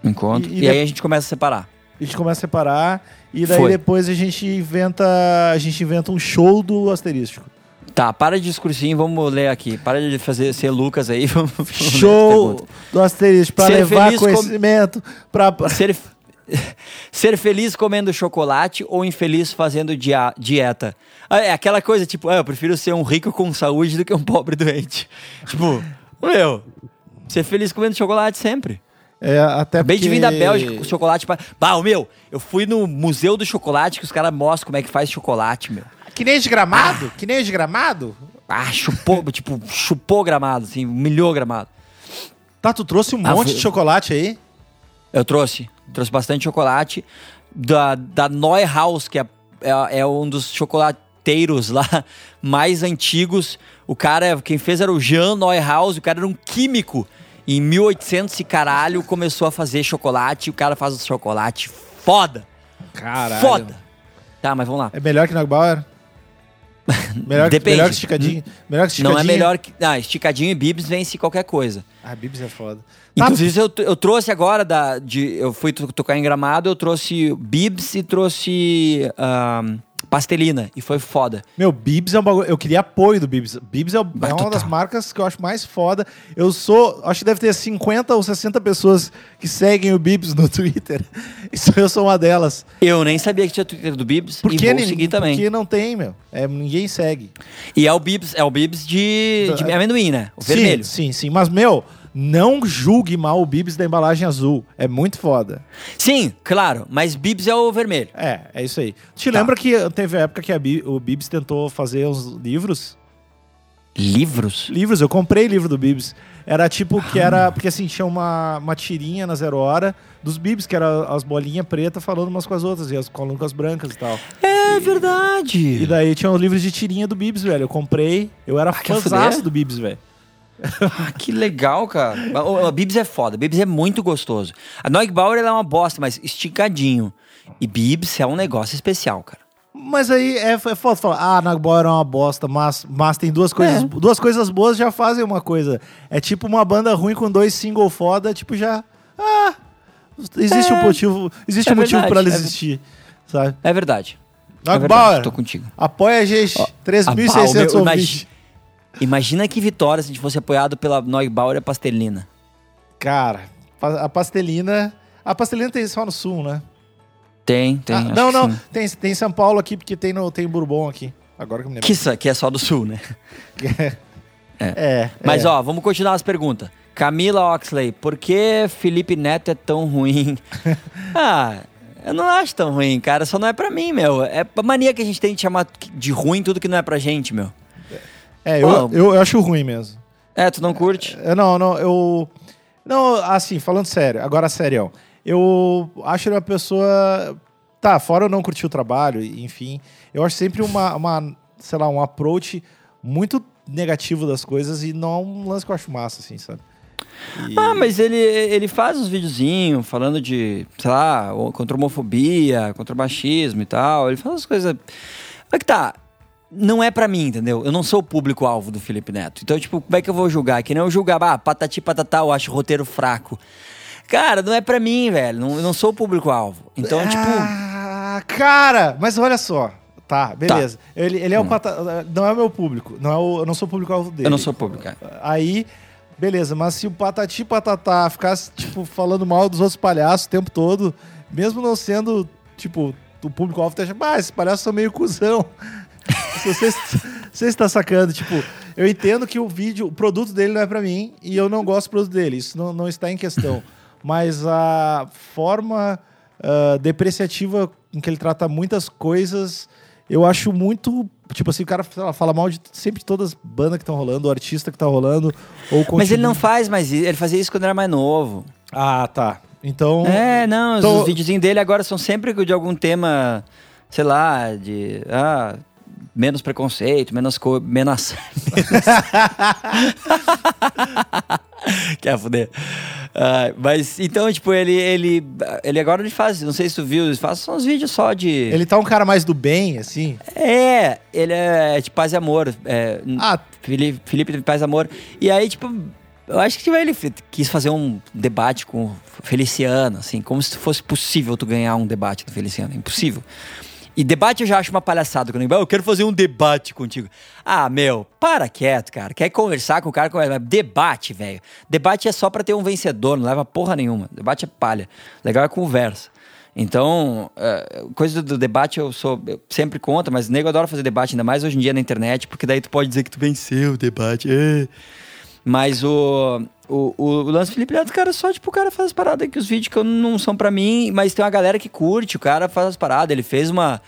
Encontro. E- E, e aí a gente começa a separar. a gente começa a separar, e daí Foi. depois a gente inventa. A gente inventa um show do asterístico. Tá, para de discursinho, vamos ler aqui. Para de fazer ser Lucas aí. Vamos, Show do asterístico pra Ser levar feliz com- conhecimento. Pra... Ser, ser feliz comendo chocolate ou infeliz fazendo dia- dieta? Ah, É aquela coisa, tipo, ah, eu prefiro ser um rico com saúde do que um pobre doente. Tipo, meu, ser feliz comendo chocolate sempre. É, até de porque- vir da Bélgica com chocolate pra. Bah, ô, meu, eu fui no Museu do Chocolate que os caras mostram como é que faz chocolate, meu. Que nem de gramado? Que nem de gramado? Ah, chupou, tipo, chupou gramado, assim, humilhou gramado. Tá, tu trouxe um Ah, monte foi- de chocolate aí? Eu trouxe. Trouxe bastante chocolate da, da Neuhaus, que é, é, é um dos chocolateiros lá mais antigos. O cara, quem fez era o Jean Neuhaus, o cara era um químico. Em 1800 e caralho começou a fazer chocolate e o cara faz o chocolate foda. Caralho. Foda. Tá, mas vamos lá. É melhor que Nagbauer? Melhor, que- Depende. melhor que esticadinho. Melhor que esticadinho. Não é melhor que. Ah, esticadinho e bibs vence qualquer coisa. Ah, Bibs é foda. Tá, Inclusive, eu, eu trouxe agora da. De, eu fui to- tocar em gramado, eu trouxe bibs e trouxe ahn, pastelina. E foi foda. Meu, Bibs é um bagulho. Eu queria apoio do Bibs. Bibs é, o- é uma total. das marcas que eu acho mais foda. Eu sou. Acho que deve ter 50 ou 60 pessoas que seguem o Bibs no Twitter. Isso eu sou uma delas. Eu nem sabia que tinha Twitter do Bibs Por e que vou seguir também. Porque não tem, meu. É, ninguém segue. E é o Bibs, é o Bibs de, de Da- amendoim, né? O Sim, vermelho. Sim, sim. Mas, meu, não julgue mal o Bibs da embalagem azul. É muito foda. Sim, claro, mas Bibs é o vermelho. É, é isso aí. Te Tá. lembra que teve a época que Bi- o Bibs tentou fazer uns livros? Livros? Livros, eu comprei livro do Bibs. Era tipo que era. Porque assim, tinha uma, uma tirinha na zero hora dos Bibs, que era as bolinhas pretas falando umas com as outras, e as colocas brancas e tal. É verdade. E daí tinha os livros de tirinha do Bibs, velho. Eu comprei. Eu era quer fãzaço do Bibs, velho. Ah, que legal, cara. O, o Bibs é foda. Bibs é muito gostoso. A Neugbauer ela é uma bosta, mas esticadinho. E Bibs é um negócio especial, cara. Mas aí é, é foda falar, ah, Nagball era uma bosta, mas, mas tem duas coisas. É. Duas coisas boas já fazem uma coisa. É tipo uma banda ruim com dois single foda, tipo, já. Ah! Existe É. um motivo. Existe É um motivo verdade, pra ela é existir. Sabe? É verdade. É Nagbauer, verdade, tô contigo. apoia a gente. Ó, 3.600 Ah, meu, ouvintes. Imagi- Imagina que vitória se a gente fosse apoiado pela Neugbauer e Pastelina. Cara, a pastelina. A pastelina tem só no sul, né? Tem, tem. Ah, não, não. Tem, tem em São Paulo aqui, porque tem, no, tem Bourbon aqui. Agora que eu me lembro. Que, isso- que é só do sul, né? É. Mas é. ó, vamos continuar as perguntas. Camila Oxley, por que Felipe Neto é tão ruim? ah, eu não acho tão ruim, cara. Só não é pra mim, meu. É a mania que a gente tem de chamar de ruim tudo que não é pra gente, meu. É, eu, eu, eu acho ruim mesmo. É, tu não curte? Eu não, não, eu. Não, assim, falando sério, agora sério. Eu acho ele uma pessoa. Tá, fora eu não curtir o trabalho, enfim. Eu acho sempre uma, uma, sei lá, um approach muito negativo das coisas e não é um lance que eu acho massa, assim, sabe? E- Ah, mas ele, ele faz uns videozinhos falando de, sei lá, contra homofobia, contra machismo e tal. Ele faz umas coisas. Mas que tá. Não é pra mim, entendeu? Eu não sou o público-alvo do Felipe Neto. Então, tipo, como é que eu vou julgar? Que nem eu julgar, ah, patati patatá, eu acho roteiro fraco. Cara, não é pra mim, velho. Não, eu não sou o público-alvo. Então, tipo. Ah, cara, mas olha só. Tá, beleza. Ele, ele é o pata... Não é o meu público. Não é o... Eu não sou o público-alvo dele. Eu não sou público. é. Aí, beleza, mas se o Patati Patatá ficasse, tipo, falando mal dos outros palhaços o tempo todo, mesmo não sendo, tipo, o público-alvo tá achando, ah, esses palhaços são meio cuzão. Você você está sacando, tipo, eu entendo que o vídeo, o produto dele não é pra mim e eu não gosto do produto dele, isso não, não está em questão. Mas a forma ah, depreciativa com que ele trata muitas coisas, eu acho muito. Tipo assim, o cara lá, fala mal de sempre de todas as bandas que estão rolando, o artista que tá rolando. Ou Mas ele não faz mais isso. Ele fazia isso quando era mais novo. Ah, tá. Então. É, não, os- Tô- os videozinhos dele agora são sempre de algum tema, sei lá, de. Ah, menos preconceito, menos. Co menos... Quer fuder. Ah, mas então, tipo, ele, ele, ele agora ele faz, não sei se tu viu, ele faz uns vídeos só de. Ele tá um cara mais do bem, assim. É, ele é de paz e amor. É, Ah, Felipe, Felipe de Paz e Amor. E aí, tipo, eu acho que tipo, ele quis fazer um debate com o Feliciano, assim, como se fosse possível tu ganhar um debate do Feliciano. É impossível. E debate eu já acho uma palhaçada. Quando eu, eu quero fazer um debate contigo. Ah, meu, para quieto, cara. Quer conversar com o cara? Debate, velho. Debate é só pra ter um vencedor, não leva porra nenhuma. Debate é palha. Legal é conversa. Então, é, coisa do debate eu sou eu sempre contra, mas nego adora fazer debate, ainda mais hoje em dia na internet, porque daí tu pode dizer que tu venceu o debate. é. Mas o, o, o lance Felipe Neto, cara, só tipo, o cara faz as paradas que os vídeos que eu não são pra mim, mas tem uma galera que curte, o cara faz as paradas, ele fez uma,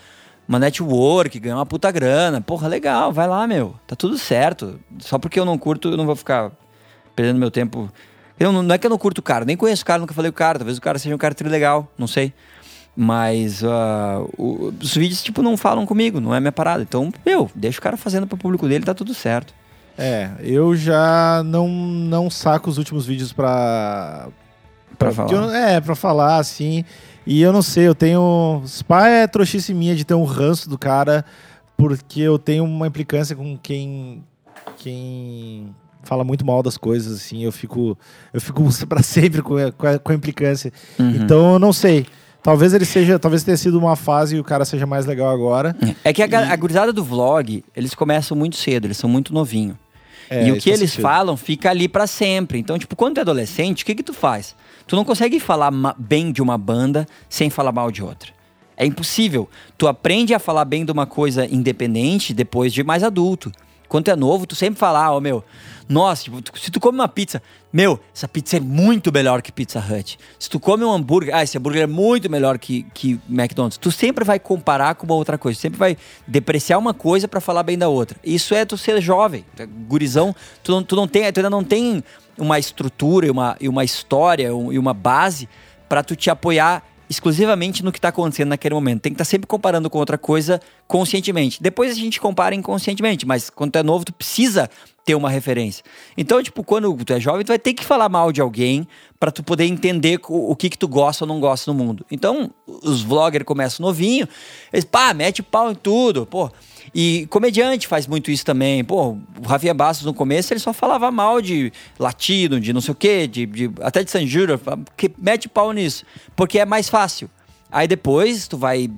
uma network, ganhou uma puta grana. Porra, legal, vai lá, meu. Tá tudo certo. Só porque eu não curto, eu não vou ficar perdendo meu tempo. Eu não, é que eu não curto o cara, nem conheço o cara, nunca falei o cara. Talvez o cara seja um cara legal, não sei. Mas ah, o- os vídeos, tipo, não falam comigo, não é minha parada. Então, meu, deixa o cara fazendo pro público dele, tá tudo certo. É, eu já não, não saco os últimos vídeos pra. Pra falar. eu- é, pra falar, assim. E eu não sei, eu tenho. Spa é trouxice minha de ter um ranço do cara porque eu tenho uma implicância com quem quem fala muito mal das coisas assim, eu fico eu fico para sempre com a, com a, com a implicância. Uhum. Então eu não sei. Talvez ele seja, talvez tenha sido uma fase e o cara seja mais legal agora. É que a, ga- a gurizada do vlog, eles começam muito cedo, eles são muito novinhos. É, e o que eles sentido. falam fica ali pra sempre. Então, tipo, quando tu é adolescente, o que que tu faz? Tu não consegue falar bem de uma banda sem falar mal de outra. É impossível. Tu aprende a falar bem de uma coisa independente depois de mais adulto. Quando tu é novo, tu sempre fala, ah, ô meu, nossa, tipo, se tu come uma pizza, meu, essa pizza é muito melhor que Pizza Hut. Se tu come um hambúrguer, ah, esse hambúrguer é muito melhor que, que McDonald's. Tu sempre vai comparar com uma outra coisa, sempre vai depreciar uma coisa pra falar bem da outra. Isso é tu ser jovem, é gurizão, tu não, tu não tem, tu ainda não tem uma estrutura e uma, e uma história um- e uma base pra tu te apoiar exclusivamente no que tá acontecendo naquele momento. Tem que estar sempre comparando com outra coisa conscientemente. Depois a gente compara inconscientemente, mas quando tu é novo, tu precisa ter uma referência. Então, tipo, quando tu é jovem, tu vai ter que falar mal de alguém pra tu poder entender co- o que que tu gosta ou não gosta no mundo. Então, os vloggers começam novinho, eles, pá, mete pau em tudo, pô. E comediante faz muito isso também. Pô, o Rafinha Bastos no começo ele só falava mal de latino, de não sei o quê, de, de- até de San Júnior, que mete pau nisso, porque é mais fácil. Aí depois tu vai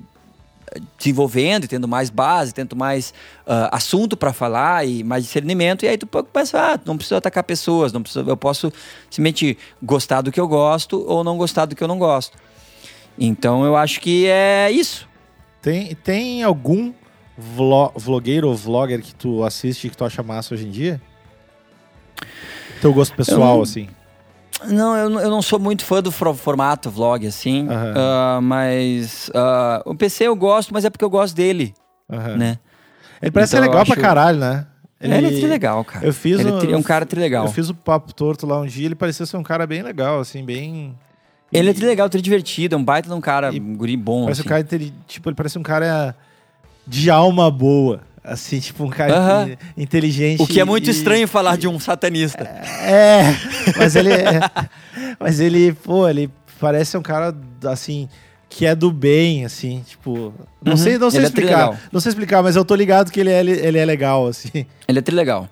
desenvolvendo e tendo mais base, tendo mais ah, assunto pra falar e mais discernimento, e aí tu começar, ah, não preciso atacar pessoas, não preciso, eu posso simplesmente gostar do que eu gosto ou não gostar do que eu não gosto. Então eu acho que é isso. Tem, tem algum vlo, vlogueiro ou vlogger que tu assiste que tu acha massa hoje em dia? Teu gosto pessoal, Eu- assim. Não, eu, não- eu não sou muito fã do formato vlog, assim. Aham. Ah, mas ah, o PC eu gosto, mas é porque eu gosto dele, Aham. né? Ele parece Então ser legal pra acho- caralho, né? Ele, é trilegal, cara. Eu fiz ele um- é tri- é um cara trilegal. Eu fiz o papo torto lá um dia, ele parecia ser um cara bem legal, assim, bem. Ele é E- trilegal, tri divertido, é um baita de um cara, E um guri bom, Parece assim. um cara tipo, ele parece um cara de alma boa, assim, tipo um cara Aham. in- inteligente. O que é muito e- estranho falar de um satanista. É, mas ele mas ele, pô, ele parece um cara assim que é do bem, assim, tipo, não Uhum, sei, não sei ele é explicar, trilegal. não sei explicar, mas eu tô ligado que ele é, ele é legal, assim. Ele é trilegal.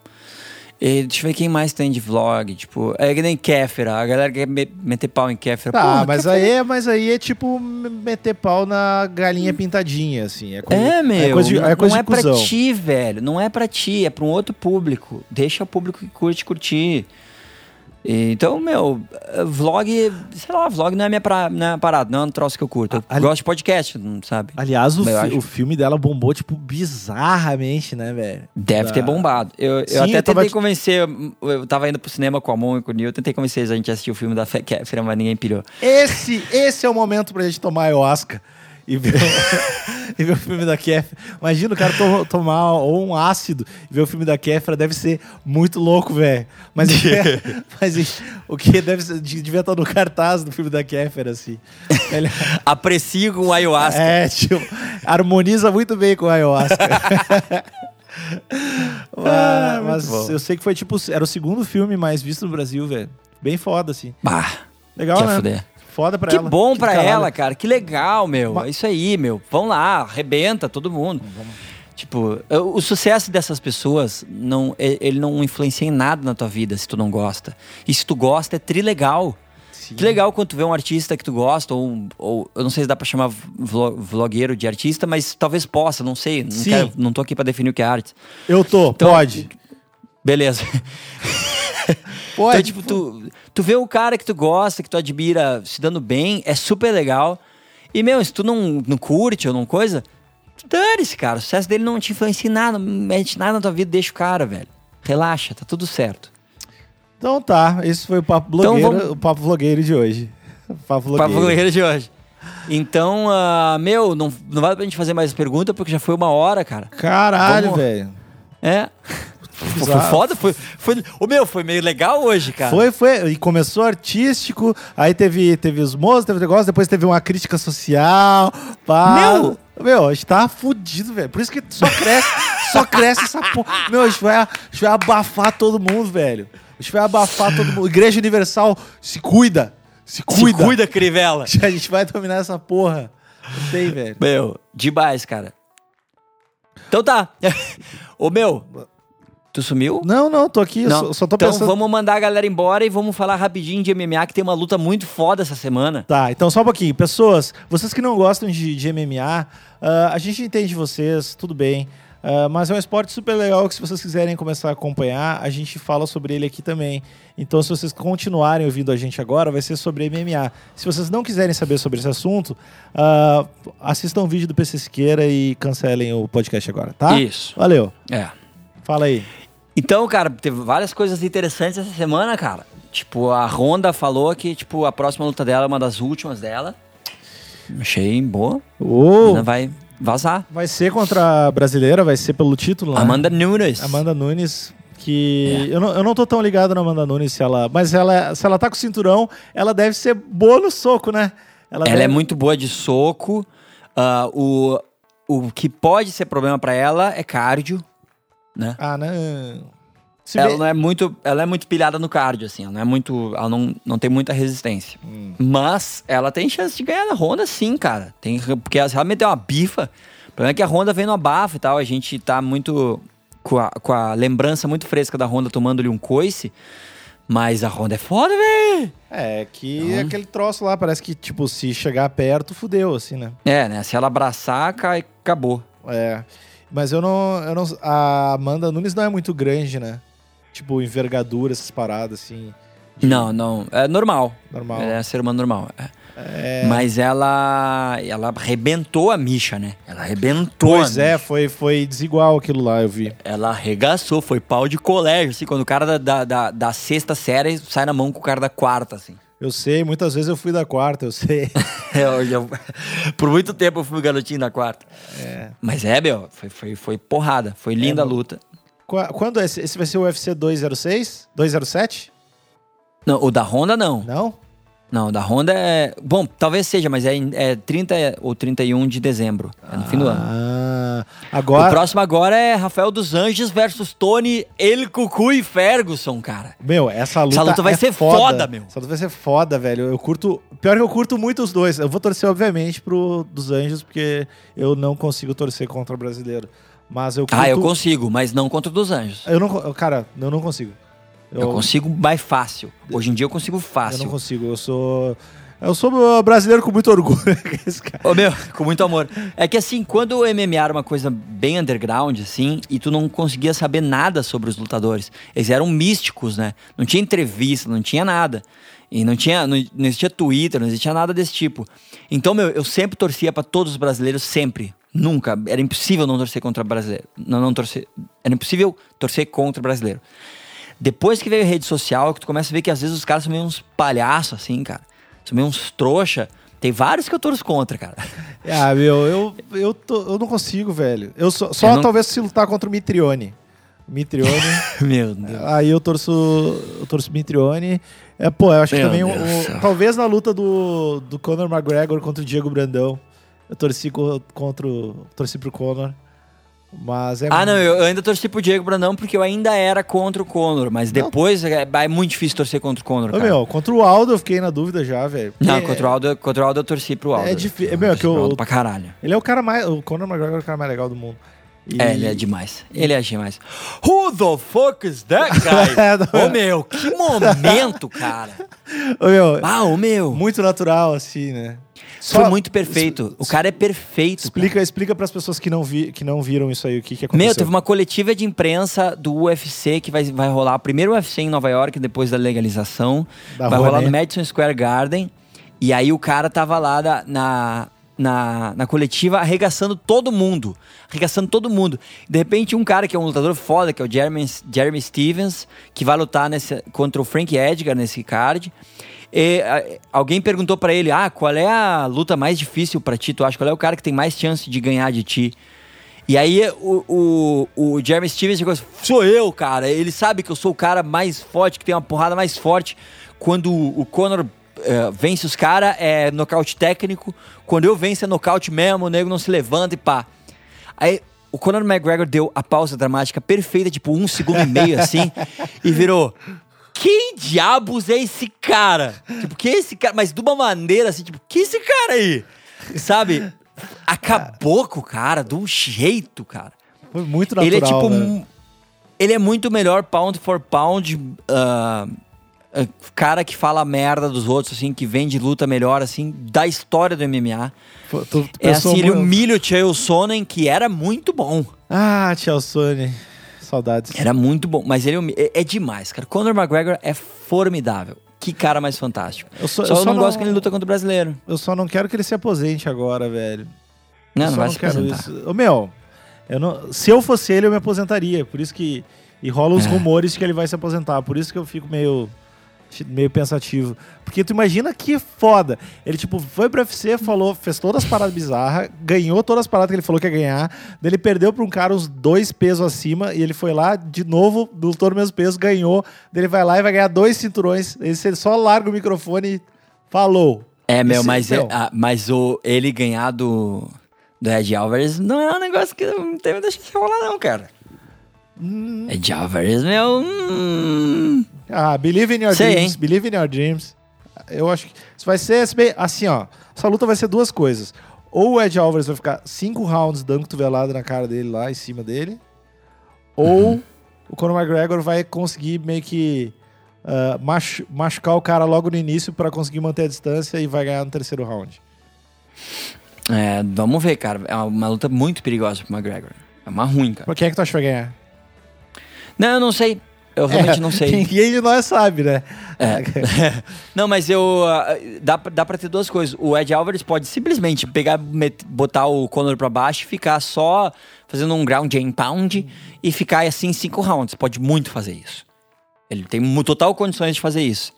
E, deixa eu ver quem mais tem de vlog, tipo, é que nem Kéfera, a galera quer me- meter pau em Kéfera. Tá, Porra, mas Kéfera- aí, é- mas aí é tipo meter pau na galinha pintadinha, assim. É, coisa, É, meu, é coisa de, não, é coisa não é de cuzão. pra ti, velho. Não é pra ti, é pra um outro público. Deixa o público que curte curtir. Então, meu, vlog, sei lá, vlog não é minha pra, não é parada, não é um troço que eu curto. Eu Ali- gosto de podcast, não sabe? Aliás, o, Eu fi- o filme dela bombou, tipo, bizarramente, né, velho? Deve Da- ter bombado. Eu, eu Sim, até eu tentei te- convencer, eu tava indo pro cinema com a Mon e com o Nil, eu tentei convencer eles a gente assistir o filme da Fe- Kéfera, mas ninguém pirou. Esse, esse é o momento pra gente tomar ayahuasca e ver, o- e ver o filme da Kéfera. Imagina o cara to- tomar ou um ácido e ver o filme da Kéfera, deve ser muito louco, velho. Mas, mas o que deve ser, devia estar no cartaz do filme da Kéfera, assim. Ele- Aprecio com o ayahuasca. é, tipo, harmoniza muito bem com a ayahuasca. Ah, mas muito bom. eu sei que foi tipo, era o segundo filme mais visto no Brasil, velho. Bem foda, assim. Bah, Legal, né? fuder. Foda pra Que ela. bom do pra caralho. ela, cara. Que legal, meu. Ma- É isso aí, meu. Vão lá, arrebenta todo mundo. Tipo, o sucesso dessas pessoas, não, ele não influencia em nada na tua vida se tu não gosta. E se tu gosta, é trilegal. Sim. Que legal quando tu vê um artista que tu gosta, ou, ou eu não sei se dá pra chamar vlo- vlogueiro de artista, mas talvez possa, não sei. Não, Sim. quero- não tô aqui pra definir o que é arte. Eu tô, Então- pode. Beleza. Pode. Então, tipo, tu, tu vê o cara que tu gosta, que tu admira se dando bem, é super legal. E, meu, se tu não, não curte ou não coisa, dane-se, cara. O sucesso dele não te influencia em nada, não mete nada na tua vida, deixa o cara, velho. Relaxa, tá tudo certo. Então tá, esse foi o Papo Então Blogueiro, vamos- o Papo Vlogueiro de hoje. Papo Pra Vlogueiro. blogueira de hoje. Então, ah, meu, não, não vale pra gente fazer mais pergunta, porque já foi uma hora, cara. Caralho, Vamos- velho. É. Foi foda, foi, foi. O meu, foi meio legal hoje, cara. Foi, foi. E começou artístico, aí teve, teve os moços, teve o negócio, depois teve uma crítica social. Pá. Meu! Meu, a gente tá fudido, velho. Por isso que só cresce, só cresce essa porra. Meu, a gente, vai, a gente vai abafar todo mundo, velho. A gente vai abafar todo mundo. Igreja Universal, se cuida. Se cuida. Se cuida, Crivella. A gente vai dominar essa porra. Não tem, velho. Meu, demais, cara. Então tá. Ô meu, tu sumiu? Não, não, tô aqui, Não. Só, só tô então pensando. vamos mandar a galera embora e vamos falar rapidinho de MMA, que tem uma luta muito foda essa semana. Tá, então só um pouquinho. Pessoas, vocês que não gostam de, de MMA, ah, a gente entende vocês, tudo bem. Ah, mas é um esporte super legal que se vocês quiserem começar a acompanhar, a gente fala sobre ele aqui também. Então, se vocês continuarem ouvindo a gente agora, vai ser sobre MMA. Se vocês não quiserem saber sobre esse assunto, ah, assistam o vídeo do PC Siqueira e cancelem o podcast agora, tá? Isso. Valeu. É. Fala aí. Então, cara, teve várias coisas interessantes essa semana, cara. Tipo, a Honda falou que, tipo, a próxima luta dela é uma das últimas dela. Achei boa. Ainda vai vazar. vai ser contra a brasileira, vai ser pelo título, né? Amanda Nunes. Amanda Nunes, que eu, não, eu não tô tão ligado na Amanda Nunes, se ela, mas ela, se ela tá com o cinturão, ela deve ser boa no soco, né? Ela deve- é muito boa de soco. Ah, o, o que pode ser problema pra ela é cardio, né? Ah, não. Se Ela bem- não é muito, ela é muito pilhada no cardio, assim. Ela não é muito, ela não, não tem muita resistência. Hum. Mas ela tem chance de ganhar na Honda, sim, cara. Tem, porque ela realmente tem uma bifa. O problema é que a Honda vem no abafo e tal. A gente tá muito com a, com a lembrança muito fresca da Honda tomando-lhe um coice. Mas a Honda é foda, velho. É, que aquele troço lá, parece que, tipo, se chegar perto, fudeu, assim, né? É, né? Se ela abraçar, cai, acabou. É. Mas eu não, eu não. A Amanda Nunes não é muito grande, né? Tipo, envergadura, essas paradas, assim. Não, não. É normal. Normal. É ser humano normal. é. É. Mas ela. Ela arrebentou a Misha, né? Ela arrebentou. Pois é, Misha. foi, foi desigual aquilo lá, eu vi. Ela arregaçou, foi pau de colégio, assim, quando o cara da, da, da, da sexta série sai na mão com o cara da quarta, assim. Eu sei, muitas vezes eu fui da quarta, eu sei. Eu, eu- por muito tempo eu fui garotinho da quarta. É. Mas é, meu, foi, foi, foi porrada. Foi linda a luta. Qua- Quando é esse? Esse vai ser o UFC 206? 207? Não, o da Honda não. Não? Não, o da Honda é. Bom, talvez seja, mas é, é 30 ou 31 de dezembro. É no fim do ano. Ah, O agora. próximo agora é Rafael dos Anjos versus Tony El Cucu e Ferguson, cara. Meu, essa luta. Essa luta vai é ser foda, meu. Essa luta vai ser foda, velho. Eu curto. Pior que eu curto muito os dois. Eu vou torcer, obviamente, pro dos Anjos, porque eu não consigo torcer contra o brasileiro. Mas eu curto. Ah, eu consigo, mas não contra o dos Anjos. Eu não. Cara, eu não consigo. Eu, consigo mais fácil. Hoje em dia eu consigo Eu fácil. não consigo. Eu sou. Eu sou brasileiro com muito orgulho. Esse meu, com muito amor. É que assim, quando o MMA era uma coisa bem underground, assim, e tu não conseguia saber nada sobre os lutadores, eles eram místicos, né? Não tinha entrevista, não tinha nada. E não tinha, não, não existia Twitter, não existia nada desse tipo. Então, meu, eu sempre torcia pra todos os brasileiros, sempre. Nunca. Era impossível não torcer contra brasileiro. Não, não torcer. Era impossível torcer contra brasileiro. Depois que veio a rede social, que tu começa a ver que às vezes os caras são meio uns palhaços, assim, cara. São meio uns trouxa. Tem vários que eu torço contra, cara. Ah, meu, eu, eu, tô- eu não consigo, velho. Eu só, só Eu não- talvez se lutar contra o Mitrione. Mitrione. Meu Deus. Aí eu torço, eu torço Mitrione. É, pô, eu acho que Meu também Deus do o- céu. talvez na luta do, do Conor McGregor contra o Diego Brandão, eu torci co- contra o, torci pro Conor. Mas é Ah, não, eu ainda torci pro Diego Brandão porque eu ainda era contra o Conor, mas Não. depois é, é muito difícil torcer contra o Conor, Ô, cara. meu, contra o Aldo eu fiquei na dúvida já, velho. Não, Porque contra o, Aldo, contra o Aldo eu torci pro Aldo. É difí- Eu meu, é que eu- pra caralho. Ele é o cara mais, o Conor McGregor é o cara mais legal do mundo. E- É, ele é demais. Ele é demais. Who the fuck is that guy? É, Ô, meu, que momento, cara. Ô, meu, Ah, ô, meu. muito natural assim, né? Foi Só- muito perfeito. O cara é perfeito. Explica, explica para as pessoas que não, vi, que não viram isso aí, o que, que cara. aconteceu. Meu, teve uma coletiva de imprensa do UFC que vai, vai rolar. Primeiro UFC em Nova York, depois da legalização. Da vai rolar Rouanet. no Madison Square Garden. E aí o cara tava lá da- na, na, na coletiva arregaçando todo mundo. Arregaçando todo mundo. De repente, um cara que é um lutador foda, que é o Jeremy, Jeremy Stevens, que vai lutar nesse, contra o Frank Edgar nesse card. E, a- alguém perguntou pra ele: Ah, qual é a luta mais difícil pra ti? Tu acha qual é o cara que tem mais chance de ganhar de ti? E aí o, o, o Jeremy Stevens chegou assim, sou eu, cara. Ele sabe que eu sou o cara mais forte, que tem uma porrada mais forte. Quando o Conor eh, vence os caras, é nocaute técnico. Quando eu venço é nocaute mesmo, o nego não se levanta e pá. Aí o Conor McGregor deu a pausa dramática perfeita, tipo um segundo e meio assim, e virou. Quem diabos é esse cara? Tipo, que é esse cara? Mas de uma maneira assim, tipo, que é esse cara aí? Sabe? Acabou com o cara, de um jeito, cara. Foi muito natural, ele é tipo. né? Ele é muito melhor pound for pound. ah, cara que fala merda dos outros, assim, que vende luta melhor, assim, da história do MMA. Tu- tu É assim, ele humilha o Chael Sonnen, que era muito bom. Ah, Tchau Sony. Saudades. Era muito bom, mas ele humi- é, é demais, cara. Conor McGregor é formidável. Que cara mais fantástico. Eu só, Só, eu só não, gosto que ele luta contra o brasileiro. Eu só não quero que ele se aposente agora, velho. Não, eu não vai não se quero apresentar. isso. Ô, meu, eu não, se eu fosse ele, eu me aposentaria. Por isso que. E rola os É. rumores que ele vai se aposentar. Por isso que eu fico meio. Meio pensativo. Porque tu imagina que foda. Ele, tipo, foi pro UFC, falou, fez todas as paradas bizarras, ganhou todas as paradas que ele falou que ia ganhar. Daí ele perdeu pra um cara uns dois pesos acima e ele foi lá, de novo, lutou no mesmo peso, ganhou. Daí ele vai lá e vai ganhar dois cinturões. Ele só larga o microfone e falou. É, meu, Esse- mas, é- meu. ah, mas o, ele ganhar do, do Ed Alvarez não é um negócio que não teve deixa de rolar, não, cara. Hum. Ed Alvarez, meu. hum, Ah, believe in your Sei, dreams. hein? Believe in your dreams. Eu acho que isso vai ser assim, ó. Essa luta vai ser duas coisas. Ou o Ed Alvarez vai ficar cinco rounds dando cotovelada na cara dele lá, em cima dele. Ou o Conor McGregor vai conseguir meio que machu- machucar o cara logo no início pra conseguir manter a distância e vai ganhar no terceiro round. é, vamos ver, cara. É uma luta muito perigosa pro McGregor. É uma ruim, cara. Pra quem é que tu acha que vai ganhar? Não, eu não sei. Eu realmente É, não sei. Ninguém de nós sabe, né? É. não, mas eu. ah, dá, pra- dá pra ter duas coisas. O Ed Alvarez pode simplesmente pegar, met- botar o Conor pra baixo e ficar só fazendo um ground and pound e ficar assim em cinco rounds. Pode muito fazer isso. Ele tem total condições de fazer isso.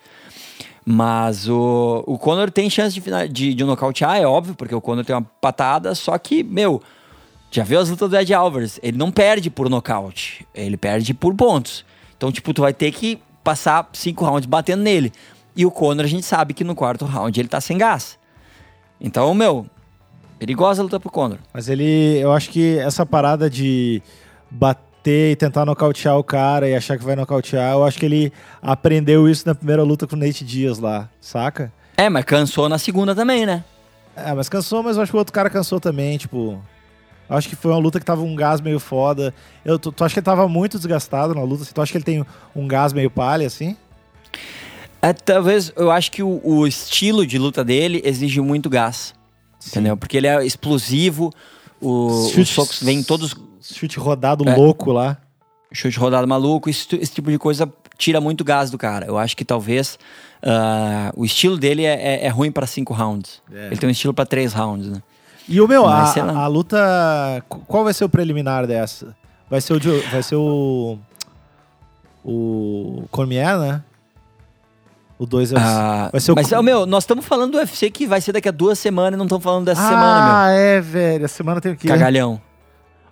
Mas o, o Conor tem chance de, de, de nocautear, é óbvio, porque o Conor tem uma patada, só que, meu, já viu as lutas do Ed Alvarez? Ele não perde por nocaute, ele perde por pontos. Então, tipo, tu vai ter que passar cinco rounds batendo nele. E o Conor, a gente sabe que no quarto round ele tá sem gás. Então, meu, perigosa a luta pro Conor. Mas ele, eu acho que essa parada de bater e tentar nocautear o cara e achar que vai nocautear, eu acho que ele aprendeu isso na primeira luta com o Nate Diaz lá, saca? É, mas cansou na segunda também, né? É, mas cansou, mas eu acho que o outro cara cansou também, tipo. Acho que foi uma luta que tava um gás meio foda. Eu, tu, tu acha que ele tava muito desgastado na luta? assim? Tu acha que ele tem um gás meio palha, assim? É, talvez, eu acho que o, o estilo de luta dele exige muito gás. Entendeu? Porque ele é explosivo, o, os socos vêm todos Chute rodado É. louco lá. chute rodado maluco, esse, esse tipo de coisa tira muito gás do cara. Eu acho que talvez ah, o estilo dele é, é- é ruim pra cinco rounds. É. Ele tem um estilo pra três rounds, né? E o meu, a, a luta. Qual vai ser o preliminar dessa? Vai ser o. Vai ser o. O. Cormier, né? O 2 é o. Ah, vai ser o mas, ó, meu, nós estamos falando do UFC que vai ser daqui a duas semanas e não estamos falando dessa ah, semana, é, velho. A semana tem o meu. quê? Cagalhão.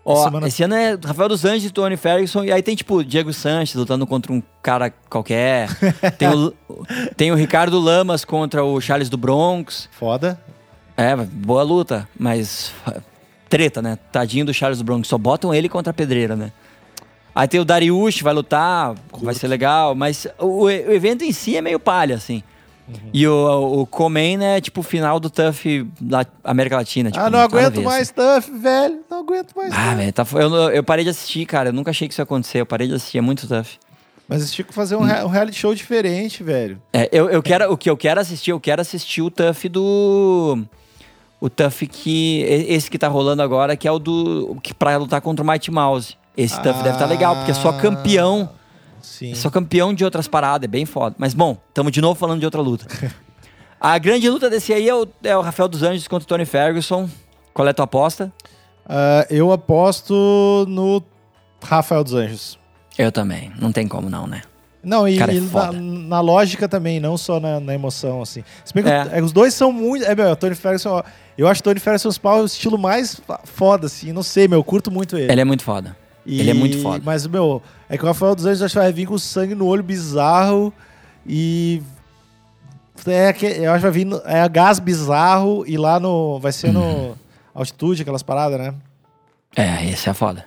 Ó, Semana- esse ano é Rafael dos Anjos e Tony Ferguson. E aí tem, tipo, Diego Sanches lutando contra um cara qualquer. tem, o, tem o Ricardo Lamas contra o Charles do Bronx. Foda. É, boa luta, mas treta, né? Tadinho do Charles Bronx, só botam ele contra a pedreira, né? Aí tem o Dariush, vai lutar, vai ser legal, mas o, o evento em si é meio palha, assim. Uhum. E o, o Comain é tipo o final do TUF da América Latina. Tipo, ah, não aguento ver, mais Tuff, velho. Não aguento mais assim. Ah, Tuff. velho, tá, eu, eu parei de assistir, cara. Eu nunca achei que isso ia acontecer. Eu parei de assistir, é muito tough. Mas eles tinham que fazer um, rea- um reality show diferente, velho. É, eu, eu quero, o que eu quero assistir, eu quero assistir o TUF do. O TUF que. Esse que tá rolando agora, que é o do. Que pra lutar contra o Mighty Mouse. Esse TUF deve estar legal, porque é só campeão. Sim. É só campeão de outras paradas, é bem foda. Mas bom, estamos de novo falando de outra luta. a grande luta desse aí é o, é o Rafael dos Anjos contra o Tony Ferguson. Qual é a tua aposta? Ah, eu aposto no Rafael dos Anjos. Eu também. Não tem como não, né? Não, e, Cara, é na, na lógica também, não só na, na emoção, assim. Se bem que É. é, os dois são muito. É, meu, o Tony Ferguson, ó, eu acho o Tony Ferguson pau o estilo mais foda, assim. Não sei, meu, eu curto muito ele. Ele é muito foda. E- ele é muito foda. Mas, meu, é que o Rafael dos Anjos acho que vai vir com sangue no olho bizarro e. É, que, eu acho que vai vir. no- É gás bizarro e lá no. Vai ser Uhum. no. Altitude, aquelas paradas, né? É, esse é foda.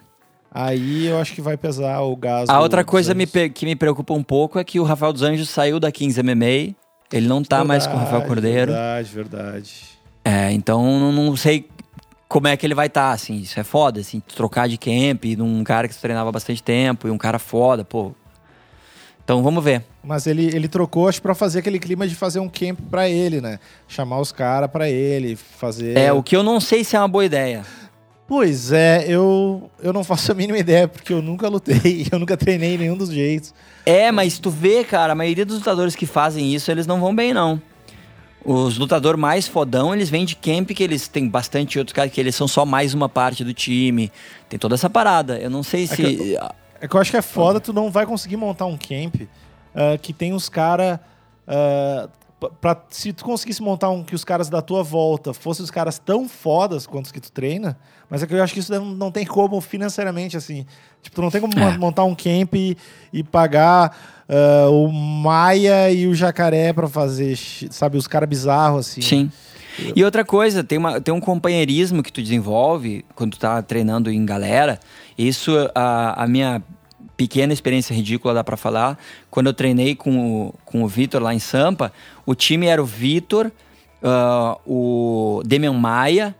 Aí eu acho que vai pesar o gás. A outra coisa me que me preocupa um pouco é que o Rafael dos Anjos saiu da 15 MMA. Ele não tá mais com o Rafael Verdade, Cordeiro. Verdade, verdade. É, então não, não sei como é que ele vai estar, assim. Isso é foda, assim, trocar de camp num cara que tu treinava bastante tempo e um cara foda, pô. Então vamos ver. Mas ele, ele trocou, acho, pra fazer aquele clima de fazer um camp pra ele, né? Chamar os caras pra ele, fazer. É, o que eu não sei se é uma boa ideia. Pois é, eu, eu não faço a mínima ideia, porque eu nunca lutei, eu nunca treinei nenhum dos jeitos. É, mas tu vê, cara, a maioria dos lutadores que fazem isso, eles não vão bem, não. Os lutadores mais fodão, eles vêm de camp que eles têm bastante outros caras que eles são só mais uma parte do time. Tem toda essa parada. Eu não sei se. que É que eu acho que é foda, tu não vai conseguir montar um camp uh, que tem os caras. Uh, pra, se tu conseguisse montar um que os caras da tua volta fossem os caras tão fodas quanto os que tu treina, mas é que eu acho que isso não, não tem como financeiramente, assim. Tipo, tu não tem como É. montar um camp e, e pagar uh, o Maia e o Jacaré pra fazer, sabe, os caras bizarros, assim. Sim. E outra coisa, tem, uma, tem um companheirismo que tu desenvolve quando tu tá treinando em galera. Isso, a, a minha pequena experiência ridícula dá pra falar. Quando eu treinei com o, com o Vitor lá em Sampa, o time era o Vitor, ah, o Demian Maia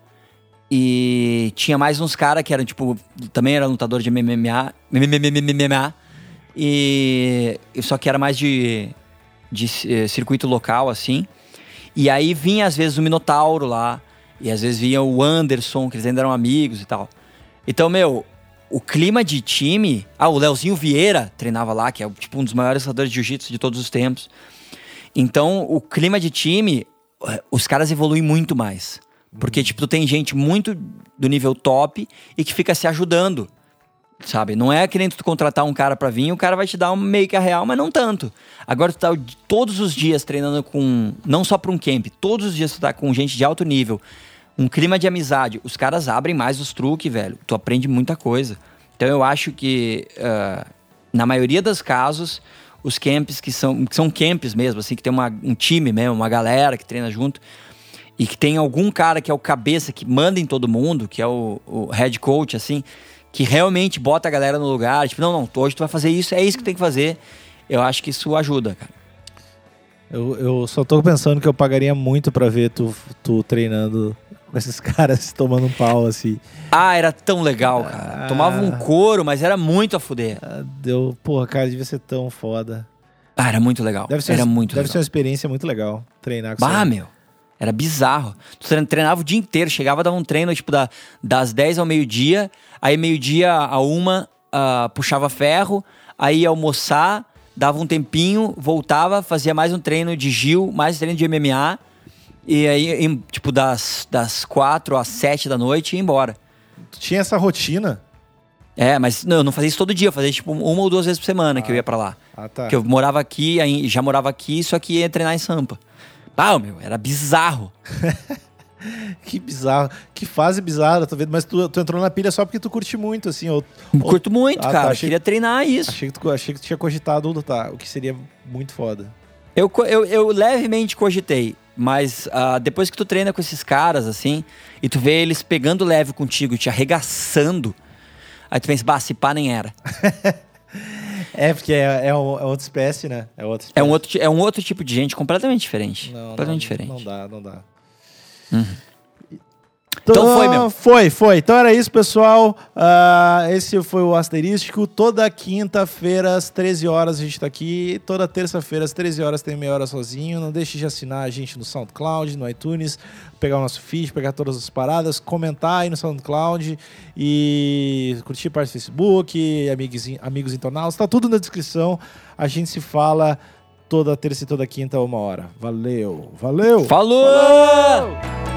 e tinha mais uns caras que eram, tipo, também era lutador de MMA, MMA e só que era mais de, de eh, circuito local, assim. E aí vinha às vezes o Minotauro lá, e às vezes vinha o Anderson, que eles ainda eram amigos e tal. Então, meu, o clima de time. Ah, o Leozinho Vieira treinava lá, que é tipo um dos maiores lutadores de jiu-jitsu de todos os tempos. Então, o clima de time, eh, os caras evoluem muito mais. Porque, tipo, tu tem gente muito do nível top e que fica se ajudando. Sabe? Não é que nem tu contratar um cara pra vir, o cara vai te dar um meio que a real, mas não tanto. Agora tu tá todos os dias treinando com. Não só pra um camp, todos os dias tu tá com gente de alto nível. Um clima de amizade. Os caras abrem mais os truques, velho. Tu aprende muita coisa. Então eu acho que, ah, na maioria dos casos, os camps que são, que são camps mesmo, assim, que tem uma- um time mesmo, uma galera que treina junto, e que tem algum cara que é o cabeça, que manda em todo mundo, que é o, o head coach, assim, que realmente bota a galera no lugar, tipo, não, não, hoje tu vai fazer isso, é isso que tem que fazer. Eu acho que isso ajuda, cara. Eu, eu só tô pensando que eu pagaria muito pra ver tu, tu treinando com esses caras tomando um pau, assim. Ah, era tão legal, cara. Tomava um couro, mas era muito a fuder. Ah, Deu, porra, cara, devia ser tão foda. Ah, era muito legal. Deve ser, era muito deve legal. ser uma experiência muito legal treinar com Bah, meu. Era bizarro. Tu tre- treinava o dia inteiro, chegava a dar um treino, tipo, da, das 10 ao meio-dia, aí meio-dia a uma ah, puxava ferro, aí ia almoçar, dava um tempinho, voltava, fazia mais um treino de Gil, mais treino de MMA, e aí, em, tipo, das, das 4 às 7 da noite ia embora. Tu tinha essa rotina? É, mas não, eu não fazia isso todo dia, eu fazia tipo uma ou duas vezes por semana que eu ia pra lá. Ah, tá. Porque eu morava aqui, aí já morava aqui, só que ia treinar em Sampa. Ah, meu, era bizarro. Que bizarro. Que fase bizarra, tá vendo? Mas tu, tu entrou na pilha só porque tu curte muito, assim. Ou, Curto muito, Ah, tá, cara. achei- Queria treinar isso. Achei que, tu, achei que tu tinha cogitado lutar, o que seria muito foda. Eu, eu, eu levemente cogitei, mas ah, depois que tu treina com esses caras, assim, e tu vê eles pegando leve contigo, te arregaçando, aí tu pensa, bah, se pá nem era. É, porque é, é, um- é outra espécie, né? É outra É um, espécie. outro, é um outro tipo de gente completamente diferente. Não, completamente não, diferente. Não dá, não dá. Então foi, meu. Foi, foi. Então era isso, pessoal. Ah, esse foi o Asterístico. Toda quinta-feira, às 13 horas, a gente tá aqui. Toda terça-feira, às 13 horas, tem meia hora sozinho. Não deixe de assinar a gente no SoundCloud, no iTunes, pegar o nosso feed, pegar todas as paradas, comentar aí no SoundCloud e curtir parte do Facebook, amigos, amigos internautas. Tá tudo na descrição. A gente se fala toda terça e toda quinta, uma hora. Valeu, valeu! Falou!